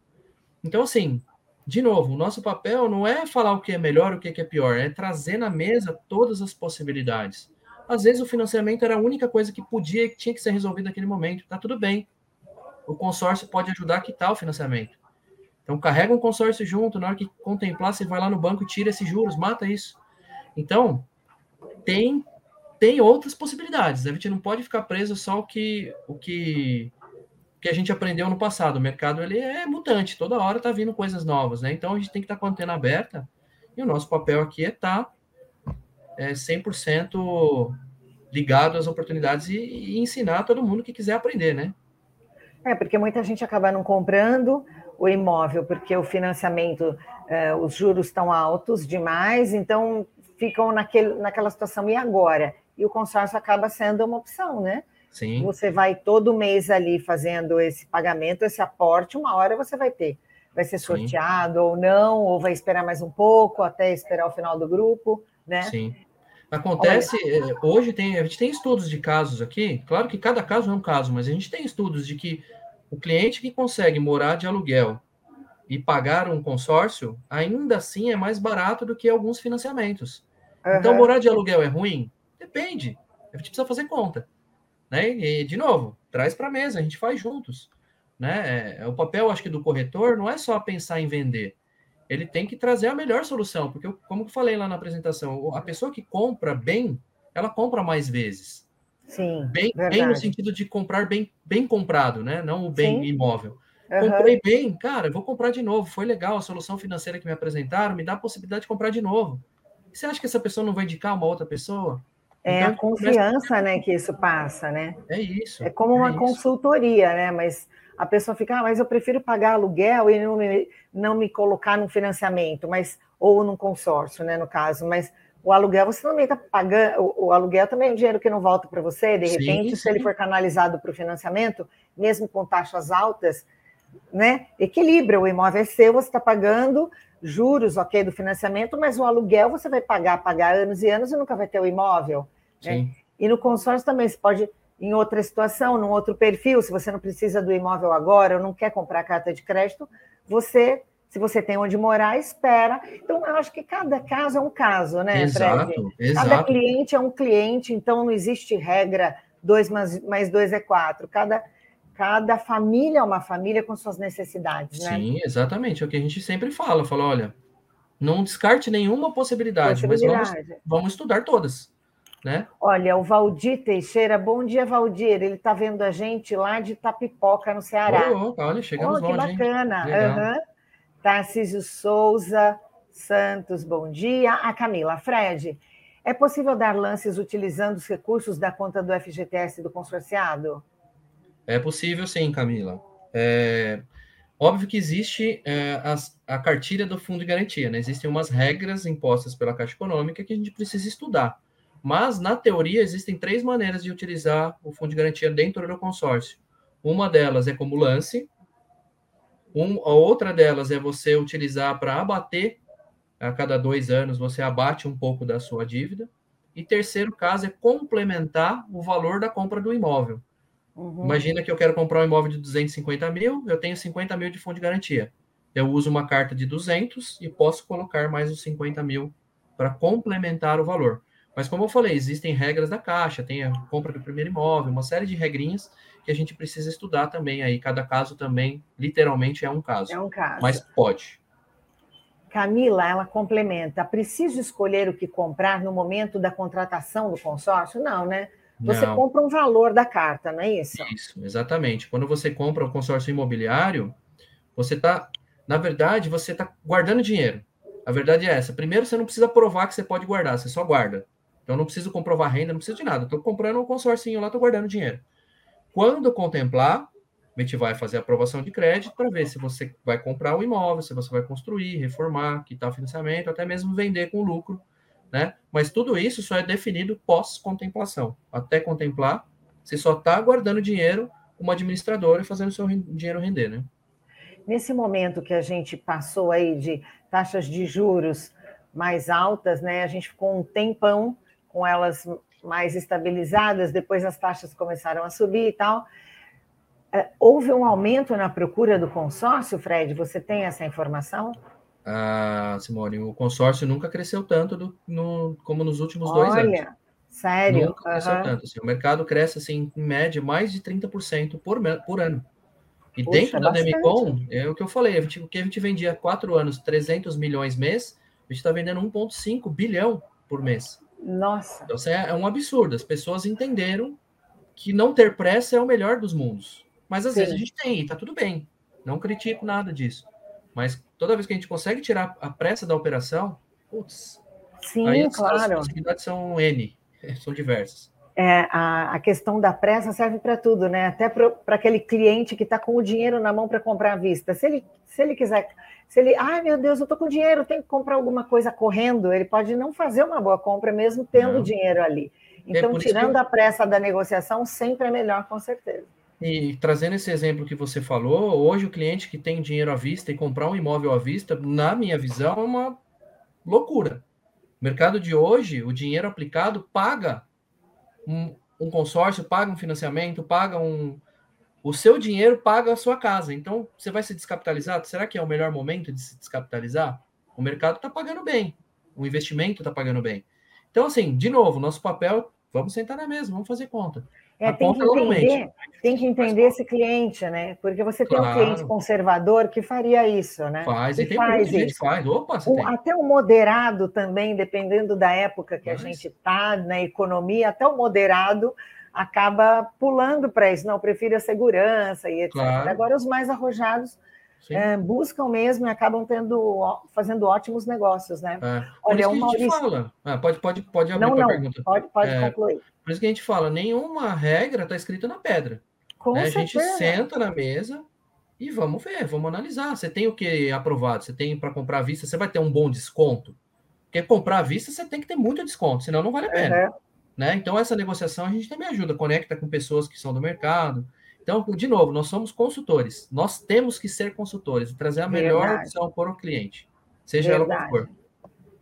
Então, assim, de novo, o nosso papel não é falar o que é melhor, o que é pior, é trazer na mesa todas as possibilidades. Às vezes o financiamento era a única coisa que podia e tinha que ser resolvida naquele momento. Tá tudo bem. O consórcio pode ajudar a quitar o financiamento. Então, carrega um consórcio junto, na hora que contemplar, você vai lá no banco e tira esses juros, mata isso. Então, tem tem outras possibilidades. A gente não pode ficar preso só o que o que que a gente aprendeu no passado. O mercado ele é mutante, toda hora está vindo coisas novas, né? Então a gente tem que estar tá com a antena aberta e o nosso papel aqui é estar tá, é, 100% ligado às oportunidades e, e, ensinar todo mundo que quiser aprender, né? É, porque muita gente acaba não comprando o imóvel porque o financiamento, é, os juros estão altos demais, então ficam naquele, naquela situação, e agora? E o consórcio acaba sendo uma opção, né? Sim. Você vai todo mês ali fazendo esse pagamento, esse aporte, uma hora você vai ter. Vai ser sorteado Sim. ou não, ou vai esperar mais um pouco até esperar o final do grupo, né? Sim. Acontece, Olha. Eh, hoje tem, a gente tem estudos de casos aqui, claro que cada caso é um caso, mas a gente tem estudos de que o cliente que consegue morar de aluguel e pagar um consórcio, ainda assim é mais barato do que alguns financiamentos. Uhum. Então, morar de aluguel é ruim? Depende. A gente precisa fazer conta. Né? E, de novo, traz para a mesa, a gente faz juntos. Né? É, o papel, acho que, do corretor não é só pensar em vender. Ele tem que trazer a melhor solução, porque, como eu falei lá na apresentação, a pessoa que compra bem, ela compra mais vezes. Sim, bem, bem no sentido de comprar bem, bem comprado, né? Não o bem Sim. imóvel. Uhum. Comprei bem, cara, vou comprar de novo. Foi legal a solução financeira que me apresentaram, me dá a possibilidade de comprar de novo. Você acha que essa pessoa não vai indicar uma outra pessoa? É então, a confiança, começa... né, que isso passa, né? É isso. É como uma é consultoria, né? Mas a pessoa fica, ah, mas eu prefiro pagar aluguel e não me, não me colocar no financiamento, mas ou num consórcio, né, no caso, mas o aluguel você também está pagando, o, o, aluguel também é um dinheiro que não volta para você, de repente, sim, se ele for canalizado para o financiamento, mesmo com taxas altas, né, equilibra, o imóvel é seu, você está pagando juros, ok, do financiamento, mas o aluguel você vai pagar, pagar anos e anos e nunca vai ter o imóvel. Né? E no consórcio também, você pode, em outra situação, num outro perfil, se você não precisa do imóvel agora ou não quer comprar carta de crédito, você, se você tem onde morar, espera. Então, eu acho que cada caso é um caso, né, exato, Fred? Exato. Cada cliente é um cliente, então não existe regra, dois mais, mais dois é quatro. Cada Cada família é uma família com suas necessidades, né? Sim, exatamente. É o que a gente sempre fala. Fala, olha, não descarte nenhuma possibilidade, possibilidade. mas vamos, vamos estudar todas. Né? Olha, o Valdir Teixeira, bom dia, Valdir. Ele está vendo a gente lá de Tapipoca, no Ceará. Oh, olha, chegamos oh, que longe, bacana. Uhum. Tarcísio Souza Santos, bom dia. A Camila, Fred, é possível dar lances utilizando os recursos da conta do FGTS do consorciado? É possível sim, Camila. É, óbvio que existe é, a, a cartilha do fundo de garantia, né? Existem umas regras impostas pela Caixa Econômica que a gente precisa estudar. Mas, na teoria, existem três maneiras de utilizar o fundo de garantia dentro do consórcio. Uma delas é como lance, um, a outra delas é você utilizar para abater, a cada dois anos você abate um pouco da sua dívida. E terceiro caso é complementar o valor da compra do imóvel. Uhum. Imagina que eu quero comprar um imóvel de 250 mil, eu tenho 50 mil de fundo de garantia. Eu uso uma carta de 200 e posso colocar mais os 50 mil para complementar o valor. Mas como eu falei, existem regras da caixa, tem a compra do primeiro imóvel, uma série de regrinhas que a gente precisa estudar também aí. Cada caso também, literalmente, é um caso. É um caso. Mas pode. Camila, ela complementa: preciso escolher o que comprar no momento da contratação do consórcio? Não, né? Você não. compra um valor da carta, não é isso? Isso, exatamente. Quando você compra um consórcio imobiliário, você está, na verdade, você está guardando dinheiro. A verdade é essa. Primeiro, você não precisa provar que você pode guardar, você só guarda. Então, não preciso comprovar renda, não preciso de nada. Estou comprando um consórcio lá, estou guardando dinheiro. Quando contemplar, a gente vai fazer a aprovação de crédito para ver se você vai comprar o imóvel, se você vai construir, reformar, quitar o financiamento, até mesmo vender com lucro, né? Mas tudo isso só é definido pós-contemplação. Até contemplar, você só está guardando dinheiro como administrador e fazendo o seu dinheiro render, né? Nesse momento que a gente passou aí de taxas de juros mais altas, né? A gente ficou um tempão com elas mais estabilizadas, depois as taxas começaram a subir e tal. É, houve um aumento na procura do consórcio, Fred? Você tem essa informação? Ah, Simone, o consórcio nunca cresceu tanto do, no, como nos últimos dois Olha, anos. Olha, sério? Nunca cresceu uhum. tanto. Assim, o mercado cresce, assim, em média, mais de 30% por, por ano. E dentro da Demicon, é o que eu falei, o que a gente vendia há quatro anos, 300 milhões mês, a gente está vendendo 1,5 bilhão por mês. Nossa. Então, isso é, é um absurdo. As pessoas entenderam que não ter pressa é o melhor dos mundos. Mas às Sim. vezes a gente tem, e tá tudo bem. Não critico nada disso. Mas toda vez que a gente consegue tirar a pressa da operação, putz. Sim, aí claro. As possibilidades são N, são diversas. É, a, a questão da pressa serve para tudo, né? Até para aquele cliente que está com o dinheiro na mão para comprar à vista. Se ele, se ele quiser, se ele, ai meu Deus, eu estou com dinheiro, tenho que comprar alguma coisa correndo, ele pode não fazer uma boa compra mesmo tendo não. dinheiro ali. É então, é tirando que... a pressa da negociação, sempre é melhor, com certeza. E trazendo esse exemplo que você falou, hoje o cliente que tem dinheiro à vista e comprar um imóvel à vista, na minha visão, é uma loucura. O mercado de hoje, o dinheiro aplicado paga um, um consórcio, paga um financiamento, paga um. O seu dinheiro paga a sua casa. Então, você vai se descapitalizar? Será que é o melhor momento de se descapitalizar? O mercado está pagando bem, o investimento está pagando bem. Então, assim, de novo, nosso papel, vamos sentar na mesa, vamos fazer conta. É, tem, que entender, tem que entender esse cliente, né? Porque você tem claro. um cliente conservador que faria isso, né? Faz, e tem faz isso. faz. Opa, o, até o moderado também, dependendo da época que Mas... a gente está na economia, até o moderado acaba pulando para isso. Não, prefiro a segurança e etc. Claro. Agora, os mais arrojados é, buscam mesmo e acabam tendo, fazendo ótimos negócios, né? É. Olha, isso que a gente fala. Ah, pode, pode, pode abrir não, não. pergunta. Pode, pode é, concluir. Por isso que a gente fala, nenhuma regra está escrita na pedra. Com né? A gente senta na mesa e vamos ver, vamos analisar. Você tem o que aprovado? Você tem para comprar à vista? Você vai ter um bom desconto? Porque comprar à vista você tem que ter muito desconto, senão não vale a pena. Uhum. Né? Então, essa negociação a gente também ajuda, conecta com pessoas que são do mercado. Então, de novo, nós somos consultores. Nós temos que ser consultores e trazer a melhor Verdade. opção para o cliente, seja Verdade. ela qual for.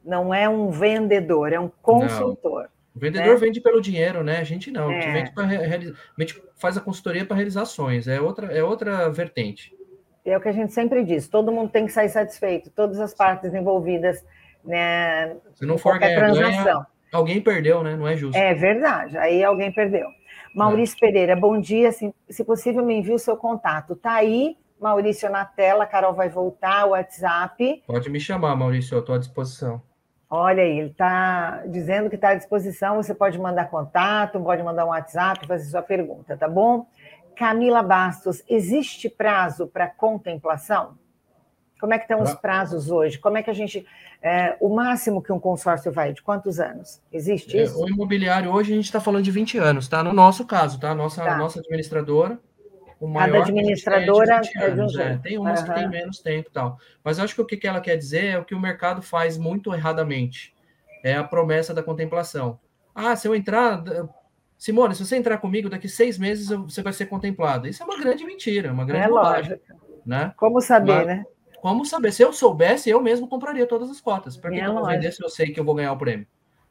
Não é um vendedor, é um consultor. Não. O vendedor né? vende pelo dinheiro, né? A gente não. É. A, gente vende pra realizar, a gente faz a consultoria para realizações. É outra, é outra vertente. É o que a gente sempre diz: todo mundo tem que sair satisfeito, todas as partes envolvidas, né? Se não for ganhar, ganha, alguém perdeu, né? Não é justo. É verdade. Aí alguém perdeu. Maurício é. Pereira, bom dia. Se, se possível, me envie o seu contato. Tá aí, Maurício, na tela. Carol vai voltar, o WhatsApp. Pode me chamar, Maurício, eu estou à disposição. Olha aí, ele está dizendo que está à disposição. Você pode mandar contato, pode mandar um WhatsApp, fazer sua pergunta, tá bom? Camila Bastos, existe prazo para contemplação? Como é que estão os prazos hoje? Como é que a gente. É, o máximo que um consórcio vai, de quantos anos? Existe é, isso? É, o imobiliário hoje a gente está falando de 20 anos, tá? No nosso caso, tá? Nossa, tá. nossa administradora o maior Cada administradora é de, um é. Tem umas uhum. que tem menos tempo e tal. Mas eu acho que o que ela quer dizer é o que o mercado faz muito erradamente. É a promessa da contemplação. Ah, se eu entrar... Simone, se você entrar comigo, daqui seis meses você vai ser contemplada. Isso é uma grande mentira, uma grande é bobagem. Né? Como saber, Mas, né? Como saber? Se eu soubesse, eu mesmo compraria todas as cotas. Para que, é eu vou vender se eu sei que eu vou ganhar o prêmio?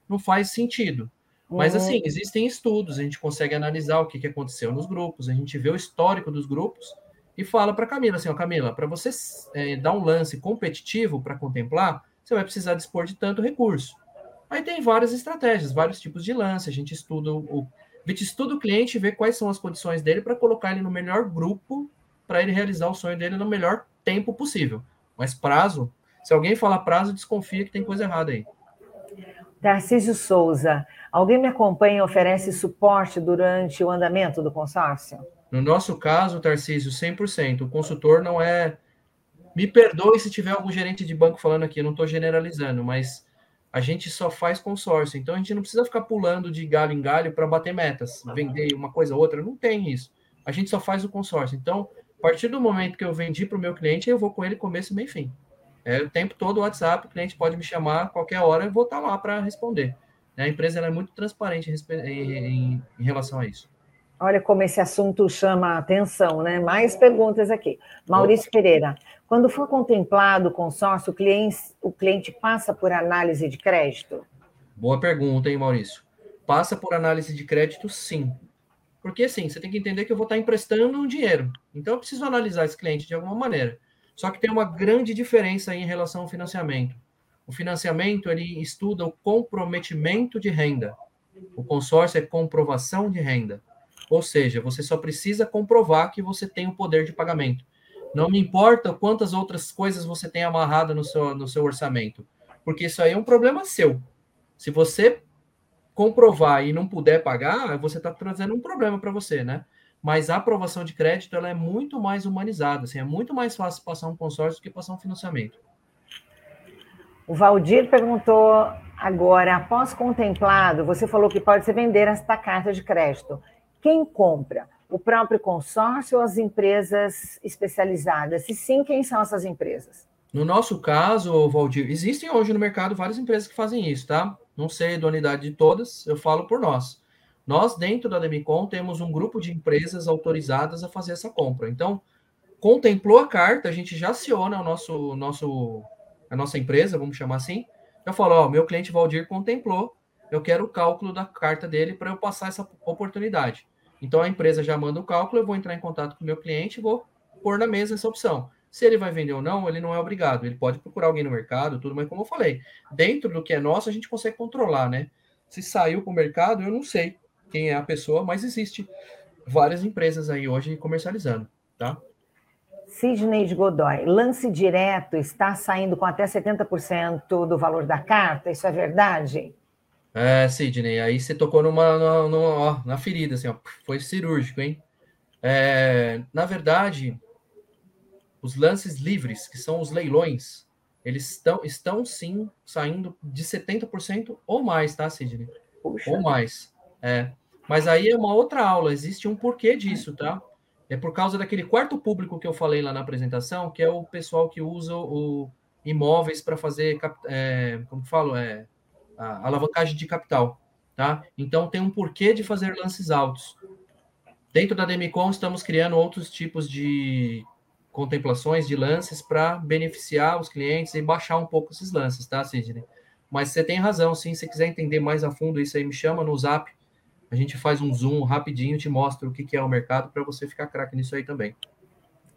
Não faz sentido. Mas, uhum. assim, existem estudos, a gente consegue analisar o que, que aconteceu nos grupos, a gente vê o histórico dos grupos e fala para Camila assim, ó, Camila, para você é, dar um lance competitivo para contemplar, você vai precisar dispor de tanto recurso. Aí tem várias estratégias, vários tipos de lance, a gente estuda o, a gente estuda o cliente e vê quais são as condições dele para colocar ele no melhor grupo para ele realizar o sonho dele no melhor tempo possível. Mas prazo, se alguém falar prazo, desconfia que tem coisa errada aí. Tarcísio Souza, alguém me acompanha e oferece suporte durante o andamento do consórcio? No nosso caso, Tarcísio, 100%. O consultor não é. Me perdoe se tiver algum gerente de banco falando aqui, eu não estou generalizando, mas a gente só faz consórcio. Então a gente não precisa ficar pulando de galho em galho para bater metas, vender uma coisa ou outra. Não tem isso. A gente só faz o consórcio. Então, partir do momento que eu vendi para o meu cliente, eu vou com ele começo, meio fim. É o tempo todo o WhatsApp, o cliente pode me chamar a qualquer hora, eu vou estar lá para responder. A empresa é muito transparente em, em, em relação a isso. Olha como esse assunto chama a atenção, né? Mais perguntas aqui. Maurício Pereira, quando for contemplado o consórcio, o cliente, o cliente passa por análise de crédito? Boa pergunta, hein, Maurício? Passa por análise de crédito, sim. Porque, assim, você tem que entender que eu vou estar emprestando um dinheiro. Então, eu preciso analisar esse cliente de alguma maneira. Só que tem uma grande diferença em relação ao financiamento. O financiamento, ele estuda o comprometimento de renda. O consórcio é comprovação de renda. Ou seja, você só precisa comprovar que você tem o poder de pagamento. Não me importa quantas outras coisas você tem amarrado no seu, no seu orçamento, porque isso aí é um problema seu. Se você comprovar e não puder pagar, você está trazendo um problema para você, né? Mas a aprovação de crédito ela é muito mais humanizada, assim, é muito mais fácil passar um consórcio do que passar um financiamento. O Valdir perguntou agora, após contemplado, você falou que pode se vender esta carta de crédito. Quem compra? O próprio consórcio ou as empresas especializadas? Se sim, quem são essas empresas? No nosso caso, Valdir, existem hoje no mercado várias empresas que fazem isso, tá? Não sei a unidade de todas, eu falo por nós. Nós, dentro da Demicon, temos um grupo de empresas autorizadas a fazer essa compra. Então, contemplou a carta, a gente já aciona o nosso, nosso, a nossa empresa, vamos chamar assim. Eu falo, ó, meu cliente Valdir contemplou, eu quero o cálculo da carta dele para eu passar essa oportunidade. Então a empresa já manda o cálculo, eu vou entrar em contato com o meu cliente e vou pôr na mesa essa opção. Se ele vai vender ou não, ele não é obrigado. Ele pode procurar alguém no mercado, tudo, mas como eu falei, dentro do que é nosso, a gente consegue controlar, né? Se saiu para o mercado, eu não sei quem é a pessoa, mas existe várias empresas aí hoje comercializando, tá? Sidney de Godoy, lance direto está saindo com até 70% do valor da carta, isso é verdade? É, Sidney, aí você tocou numa, numa, numa ó, na ferida, assim, ó, foi cirúrgico, hein? É, na verdade, os lances livres, que são os leilões, eles estão, estão sim saindo de 70% ou mais, tá, Sidney? Ou mais. É. Mas aí é uma outra aula, existe um porquê disso, tá? É por causa daquele quarto público que eu falei lá na apresentação, que é o pessoal que usa o imóveis para fazer, é, como que falo, é, a alavancagem de capital, tá? Então tem um porquê de fazer lances altos. Dentro da Demicon estamos criando outros tipos de contemplações de lances para beneficiar os clientes e baixar um pouco esses lances, tá, Sidney? Mas você tem razão, sim. Se quiser entender mais a fundo isso aí, me chama no Zap. A gente faz um zoom rapidinho, te mostra o que é o mercado para você ficar craque nisso aí também.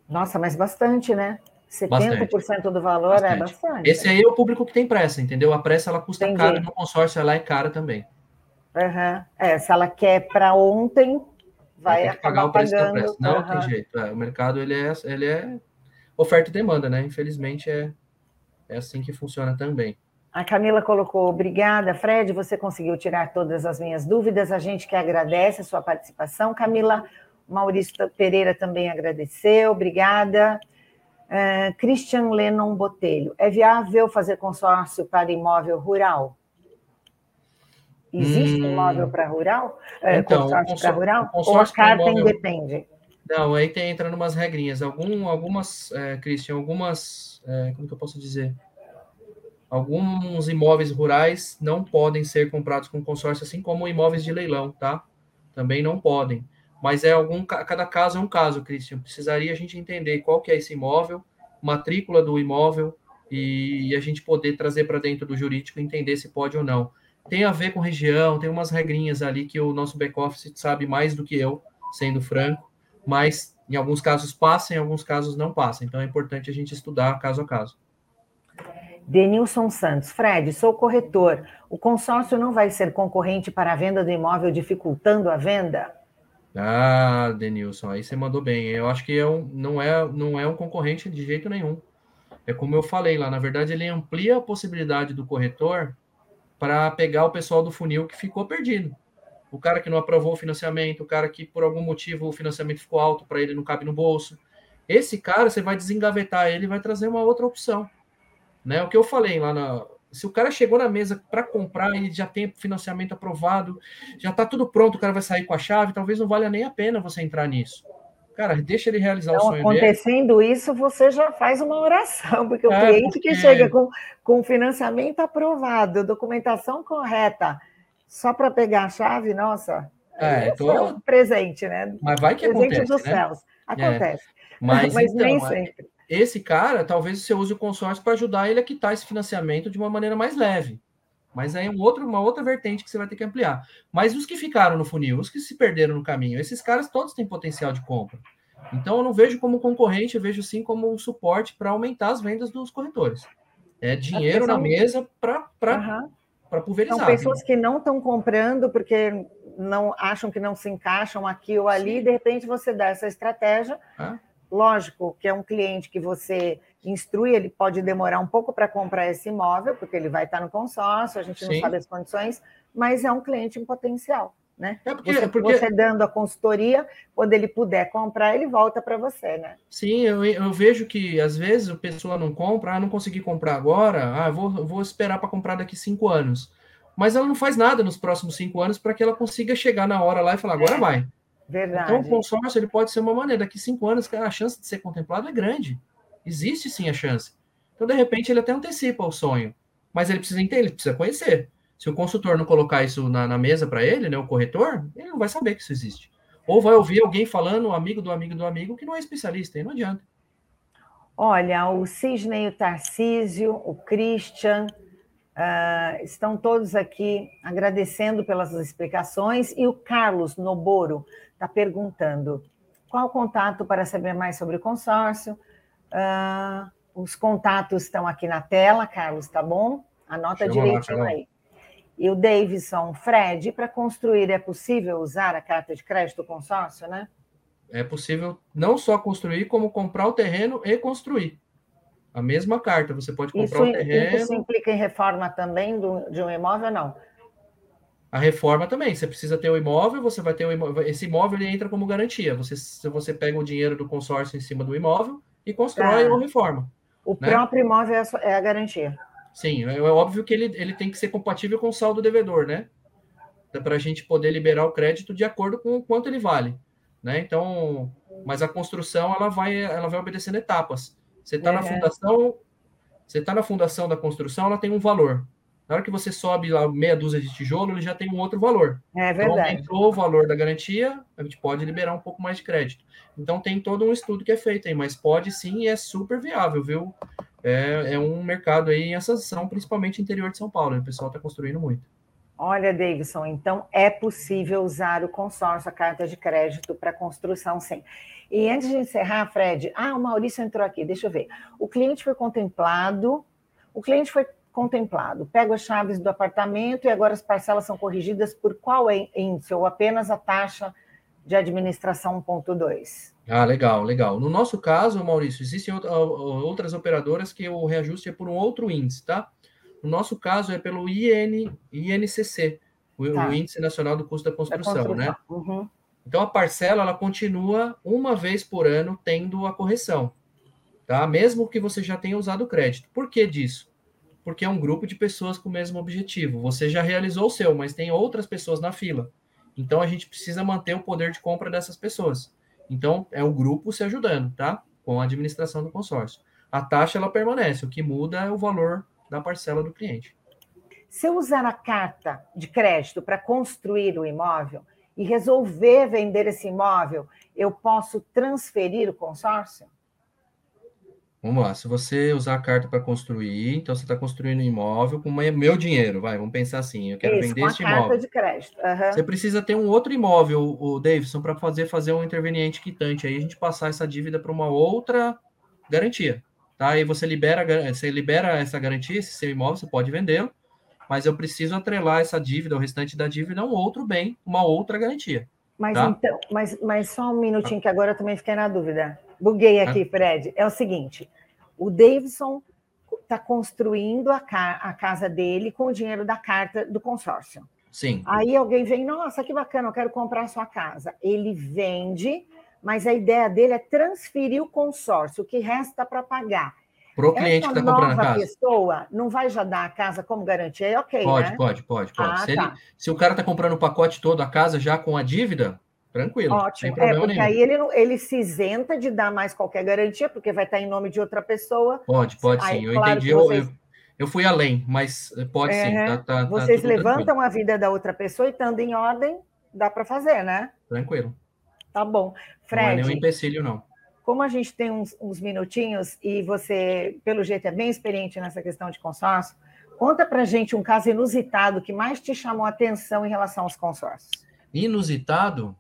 Nossa, mas bastante, né? 70% bastante. do valor é bastante. é bastante. Esse aí é o público que tem pressa, entendeu? A pressa ela custa Entendi. caro no consórcio, ela é cara também. Uhum. É, se ela quer para ontem, vai pagar o preço pagando. preço. Não uhum. tem jeito. É, o mercado ele é, ele é oferta e demanda, né? Infelizmente é, é assim que funciona também. A Camila colocou, obrigada, Fred, você conseguiu tirar todas as minhas dúvidas, a gente que agradece a sua participação. Camila, Maurício Pereira também agradeceu, obrigada. Uh, Christian Lennon Botelho. É viável fazer consórcio para imóvel rural? Existe hum, imóvel para rural? É, então, consórcio para rural? Ou a carta imóvel... independe? Não, aí tem, entra umas regrinhas. Algum, algumas, é, Christian, algumas, é, como que eu posso dizer? Alguns imóveis rurais não podem ser comprados com consórcio, assim como imóveis de leilão, tá? Também não podem mas é algum cada caso é um caso, Christian. Precisaria a gente entender qual que é esse imóvel, matrícula do imóvel e, e a gente poder trazer para dentro do jurídico e entender se pode ou não. Tem a ver com região, tem umas regrinhas ali que o nosso back-office sabe mais do que eu, sendo franco, mas em alguns casos passa, em alguns casos não passa. Então é importante a gente estudar caso a caso. Denilson Santos, Fred, sou corretor. O consórcio não vai ser concorrente para a venda do imóvel, dificultando a venda? Ah, Denilson, aí você mandou bem. Eu acho que é um, não, é, não é um concorrente de jeito nenhum. É como eu falei lá, na verdade, ele amplia a possibilidade do corretor para pegar o pessoal do funil que ficou perdido. O cara que não aprovou o financiamento, o cara que por algum motivo o financiamento ficou alto para ele não cabe no bolso. Esse cara você vai desengavetar ele vai trazer uma outra opção. Né? O que eu falei lá na. Se o cara chegou na mesa para comprar e já tem financiamento aprovado, já está tudo pronto, o cara vai sair com a chave, talvez não valha nem a pena você entrar nisso. Cara, deixa ele realizar então, o sonho acontecendo dele. isso, você já faz uma oração, porque o é, cliente porque... que chega com, com financiamento aprovado, documentação correta, só para pegar a chave, nossa, é, tô... é um presente, né? Mas vai que presente acontece, dos né? céus. Acontece. É. Mas, Mas então, nem sempre. Esse cara, talvez você use o consórcio para ajudar ele a quitar esse financiamento de uma maneira mais leve. Mas aí é um outro, uma outra vertente que você vai ter que ampliar. Mas os que ficaram no funil, os que se perderam no caminho, esses caras todos têm potencial de compra. Então eu não vejo como concorrente, eu vejo sim como um suporte para aumentar as vendas dos corretores. É dinheiro são... na mesa para uhum. pulverizar. São pessoas né? que não estão comprando porque não acham que não se encaixam aqui ou ali, sim. de repente você dá essa estratégia. Lógico que é um cliente que você instrui, ele pode demorar um pouco para comprar esse imóvel, porque ele vai estar no consórcio, a gente não Sim. sabe as condições, mas é um cliente em potencial. Né? É porque, você, porque... você dando a consultoria, quando ele puder comprar, ele volta para você, né? Sim, eu, eu, vejo que às vezes a pessoa não compra, ah, não consegui comprar agora, ah, vou, vou esperar para comprar daqui cinco anos. Mas ela não faz nada nos próximos cinco anos para que ela consiga chegar na hora lá e falar, agora é, vai. Verdade. Então o consórcio ele pode ser uma maneira, daqui cinco anos a chance de ser contemplado é grande. Existe sim a chance. Então, de repente, ele até antecipa o sonho, mas ele precisa entender, ele precisa conhecer. Se o consultor não colocar isso na, na mesa para ele, né, o corretor, ele não vai saber que isso existe. Ou vai ouvir alguém falando, um amigo do amigo do amigo, que não é especialista, aí não adianta. Olha, o Cisney, o Tarcísio, o Christian, uh, estão todos aqui agradecendo pelas explicações, e o Carlos Noboro está perguntando qual o contato para saber mais sobre o consórcio, Uh, os contatos estão aqui na tela, Carlos, tá bom? Anota Chama direitinho lá, aí. E o Davidson, Fred, para construir é possível usar a carta de crédito consórcio, né? É possível não só construir, como comprar o terreno e construir. A mesma carta, você pode comprar isso, o terreno. Isso implica em reforma também do, de um imóvel, não? A reforma também. Você precisa ter o imóvel, você vai ter o imóvel. Esse imóvel ele entra como garantia. Você, se você pega o dinheiro do consórcio em cima do imóvel, e constrói tá. ou reforma. O né? próprio imóvel é, é a garantia. Sim, é, é óbvio que ele, ele tem que ser compatível com o saldo devedor, né? Para a gente poder liberar o crédito de acordo com o quanto ele vale. Né? Então, mas a construção ela vai, ela vai obedecendo etapas. Você está é. na fundação, você está na fundação da construção, ela tem um valor. Na hora que você sobe lá meia dúzia de tijolo, ele já tem um outro valor. É verdade. Então, aumentou o valor da garantia, a gente pode liberar um pouco mais de crédito. Então, tem todo um estudo que é feito aí, mas pode sim e é super viável, viu? É, é um mercado aí em ascensão, principalmente interior de São Paulo. O pessoal está construindo muito. Olha, Davidson, então é possível usar o consórcio, a carta de crédito para construção, sim. E antes de encerrar, Fred, ah, o Maurício entrou aqui, deixa eu ver. O cliente foi contemplado, o cliente foi contemplado. Pego as chaves do apartamento e agora as parcelas são corrigidas por qual índice ou apenas a taxa de administração 1.2? Ah, legal, legal. No nosso caso, Maurício, existem outras operadoras que o reajuste é por um outro índice, tá? No nosso caso é pelo IN, INCC, o, tá. o Índice Nacional do Custo da Construção, da construção. né? Uhum. Então a parcela ela continua uma vez por ano tendo a correção, tá? Mesmo que você já tenha usado o crédito. Por que disso? Porque é um grupo de pessoas com o mesmo objetivo. Você já realizou o seu, mas tem outras pessoas na fila. Então a gente precisa manter o poder de compra dessas pessoas. Então é o grupo se ajudando, tá? Com a administração do consórcio. A taxa ela permanece, o que muda é o valor da parcela do cliente. Se eu usar a carta de crédito para construir o imóvel e resolver vender esse imóvel, eu posso transferir o consórcio? Vamos lá, se você usar a carta para construir, então você está construindo um imóvel com meu dinheiro, vai, vamos pensar assim, eu quero Isso, vender este carta imóvel. de crédito. Aham. Você precisa ter um outro imóvel, o Davidson, para fazer fazer um interveniente quitante, aí a gente passar essa dívida para uma outra garantia, tá? Aí você libera, você libera essa garantia, esse seu imóvel, você pode vendê-lo, mas eu preciso atrelar essa dívida, o restante da dívida, a um outro bem, uma outra garantia. Mas Tá. então, mas, mas só um minutinho que agora eu também fiquei na dúvida. Buguei aqui, Fred. É o seguinte: o Davidson está construindo a, ca- a casa dele com o dinheiro da carta do consórcio. Sim, Aí alguém vem, nossa, que bacana, eu quero comprar a sua casa. Ele vende, mas a ideia dele é transferir o consórcio, o que resta para pagar. pro cliente Essa que está comprando a nova casa. pessoa não vai já dar a casa como garantia? Aí, ok, Pode, né? pode, pode, pode. Ah, se, tá. ele- se o cara está comprando o pacote todo, a casa já com a dívida, tranquilo, Ótimo. É, porque nenhum. aí ele, não- ele se isenta de dar mais qualquer garantia, porque vai estar em nome de outra pessoa. Pode, pode Aí, sim. Eu claro entendi. vocês- eu, eu fui além, mas pode sim. Uhum. Tá, tá, tá Vocês tranquilo. levantam a vida da outra pessoa e estando em ordem, dá para fazer, né? Tranquilo. Tá bom. Não é nenhum Fred, empecilho, não. como a gente tem uns, uns minutinhos e você, pelo jeito, é bem experiente nessa questão de consórcio, conta para gente um caso inusitado que mais te chamou a atenção em relação aos consórcios. Inusitado?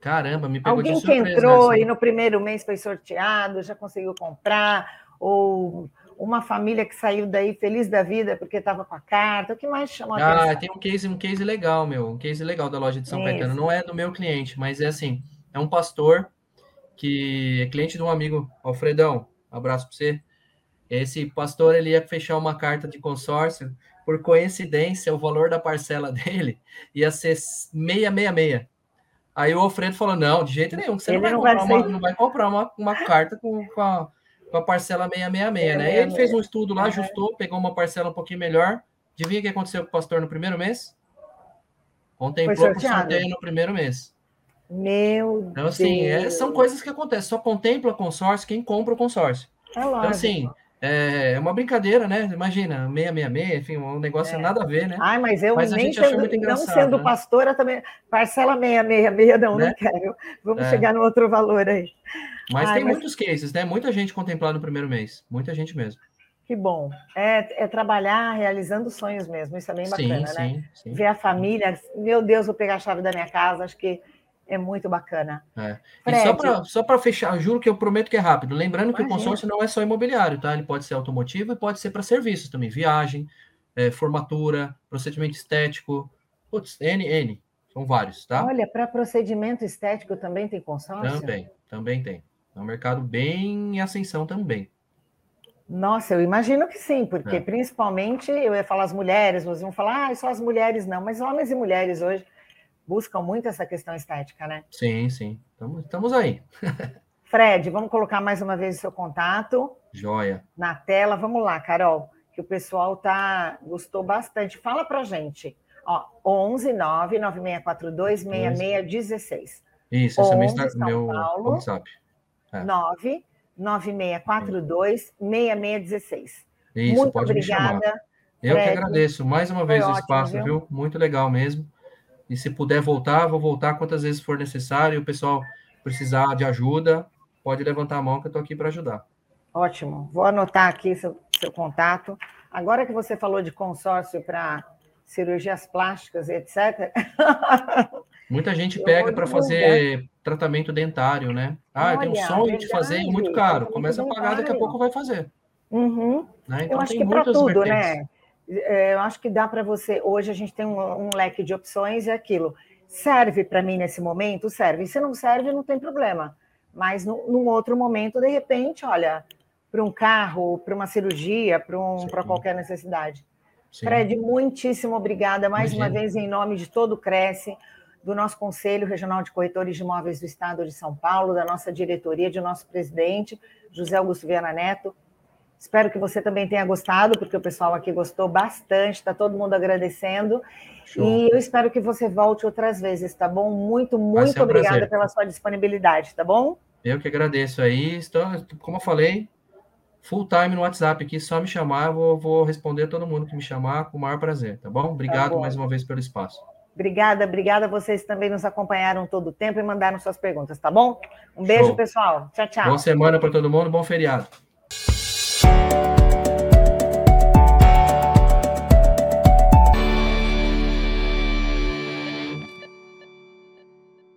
Caramba, me pegou Alguém de que surpresa. entrou essa. e no primeiro mês foi sorteado, já conseguiu comprar, ou uma família que saiu daí feliz da vida porque estava com a carta, o que mais chamou Ah, atenção? tem um case, um case legal, meu. Um case legal da loja de São Isso. Caetano. Não é do meu cliente, mas é assim: é um pastor que é cliente de um amigo, Alfredão. Abraço para você. Esse pastor ele ia fechar uma carta de consórcio. Por coincidência, o valor da parcela dele ia ser 666. Aí o Alfredo falou: não, de jeito nenhum, você não não vai vai comprar, uma, não vai comprar uma, uma carta com, com, a, com a parcela 666, né? E ele fez um estudo lá, ajustou, pegou uma parcela um pouquinho melhor. Adivinha o que aconteceu com o pastor no primeiro mês? Contemplou o sorteio no primeiro mês. Meu Então, assim, é- Deus. são coisas que acontecem. Só contempla consórcio quem compra o consórcio. É Então, assim, é uma brincadeira, né? Imagina, 666, enfim, um negócio nada a ver, né? Ai, mas eu Mas nem sendo, não sendo né? pastora também. Parcela 666, não, Né? não quero. Vamos É. chegar no outro valor aí. Mas Ai, tem mas- muitos cases, né? Muita gente contemplada no primeiro mês. Muita gente mesmo. Que bom. É, é trabalhar realizando sonhos mesmo. Isso é bem bacana, sim, né? sim, sim. Ver a família. Meu Deus, vou pegar a chave da minha casa. Acho que é muito bacana. É. E Fred. só para fechar, juro que eu prometo que é rápido. Lembrando que o consórcio não é só imobiliário, tá? Ele pode ser automotivo e pode ser para serviços também, viagem, é, formatura, procedimento estético, putz, N, N, são vários, tá? Olha, para procedimento estético também tem consórcio? Também, também tem. É um mercado bem em ascensão também. Nossa, eu imagino que sim, porque É. principalmente eu ia falar as mulheres, vocês vão falar, ah, só as mulheres não, mas homens e mulheres hoje buscam muito essa questão estética, né? Sim, sim. Estamos, aí. Fred, vamos colocar mais uma vez o seu contato Joia. na tela. Vamos lá, Carol, que o pessoal tá gostou bastante. Fala pra gente. Ó, 11 9 9642 6616. Isso, esse é meu, 11, Insta- São meu Paulo. WhatsApp. É. 9 9642 6616. Isso, Muito pode me chamar. obrigada. Eu que Fred. agradeço mais uma vez o espaço, viu? viu? Muito legal mesmo. E se puder voltar, vou voltar quantas vezes for necessário. E o pessoal precisar de ajuda, pode levantar a mão que eu estou aqui para ajudar. Ótimo. Vou anotar aqui seu, seu contato. Agora que você falou de consórcio para cirurgias plásticas etc. Muita gente Eu pega para fazer tratamento dentário, né? Ah, eu tenho um sonho de fazer e muito caro. Começa a pagar, daqui a dentário. pouco vai fazer. Uhum. Né? Eu Então acho tem que para muitas tudo, vertentes. né? É, Eu acho que dá para você. Hoje a gente tem um, um leque de opções e aquilo. Serve para mim nesse momento? Serve. Se não serve, não tem problema. Mas no, num outro momento, de repente, olha, para um carro, para uma cirurgia, para um, qualquer necessidade. Sim. Fred, muitíssimo obrigada mais uma Imagina. vez em nome de todo o Cresce, do nosso Conselho Regional de Corretores de Imóveis do Estado de São Paulo, da nossa diretoria, de nosso presidente, José Augusto Viana Neto. Espero que você também tenha gostado, porque o pessoal aqui gostou bastante, está todo mundo agradecendo. Show. E eu espero que você volte outras vezes, tá bom? Muito, muito um obrigada prazer. pela sua disponibilidade, tá bom? Eu que agradeço aí. Estou, como eu falei, full time no WhatsApp aqui, só me chamar, eu vou, vou responder todo mundo que me chamar com o maior prazer, tá bom? Obrigado bom. mais uma vez pelo espaço. Obrigada, obrigada. Vocês também nos acompanharam todo o tempo e mandaram suas perguntas, tá bom? Um beijo, Show. pessoal. Tchau, tchau. Boa semana para todo mundo, bom feriado. you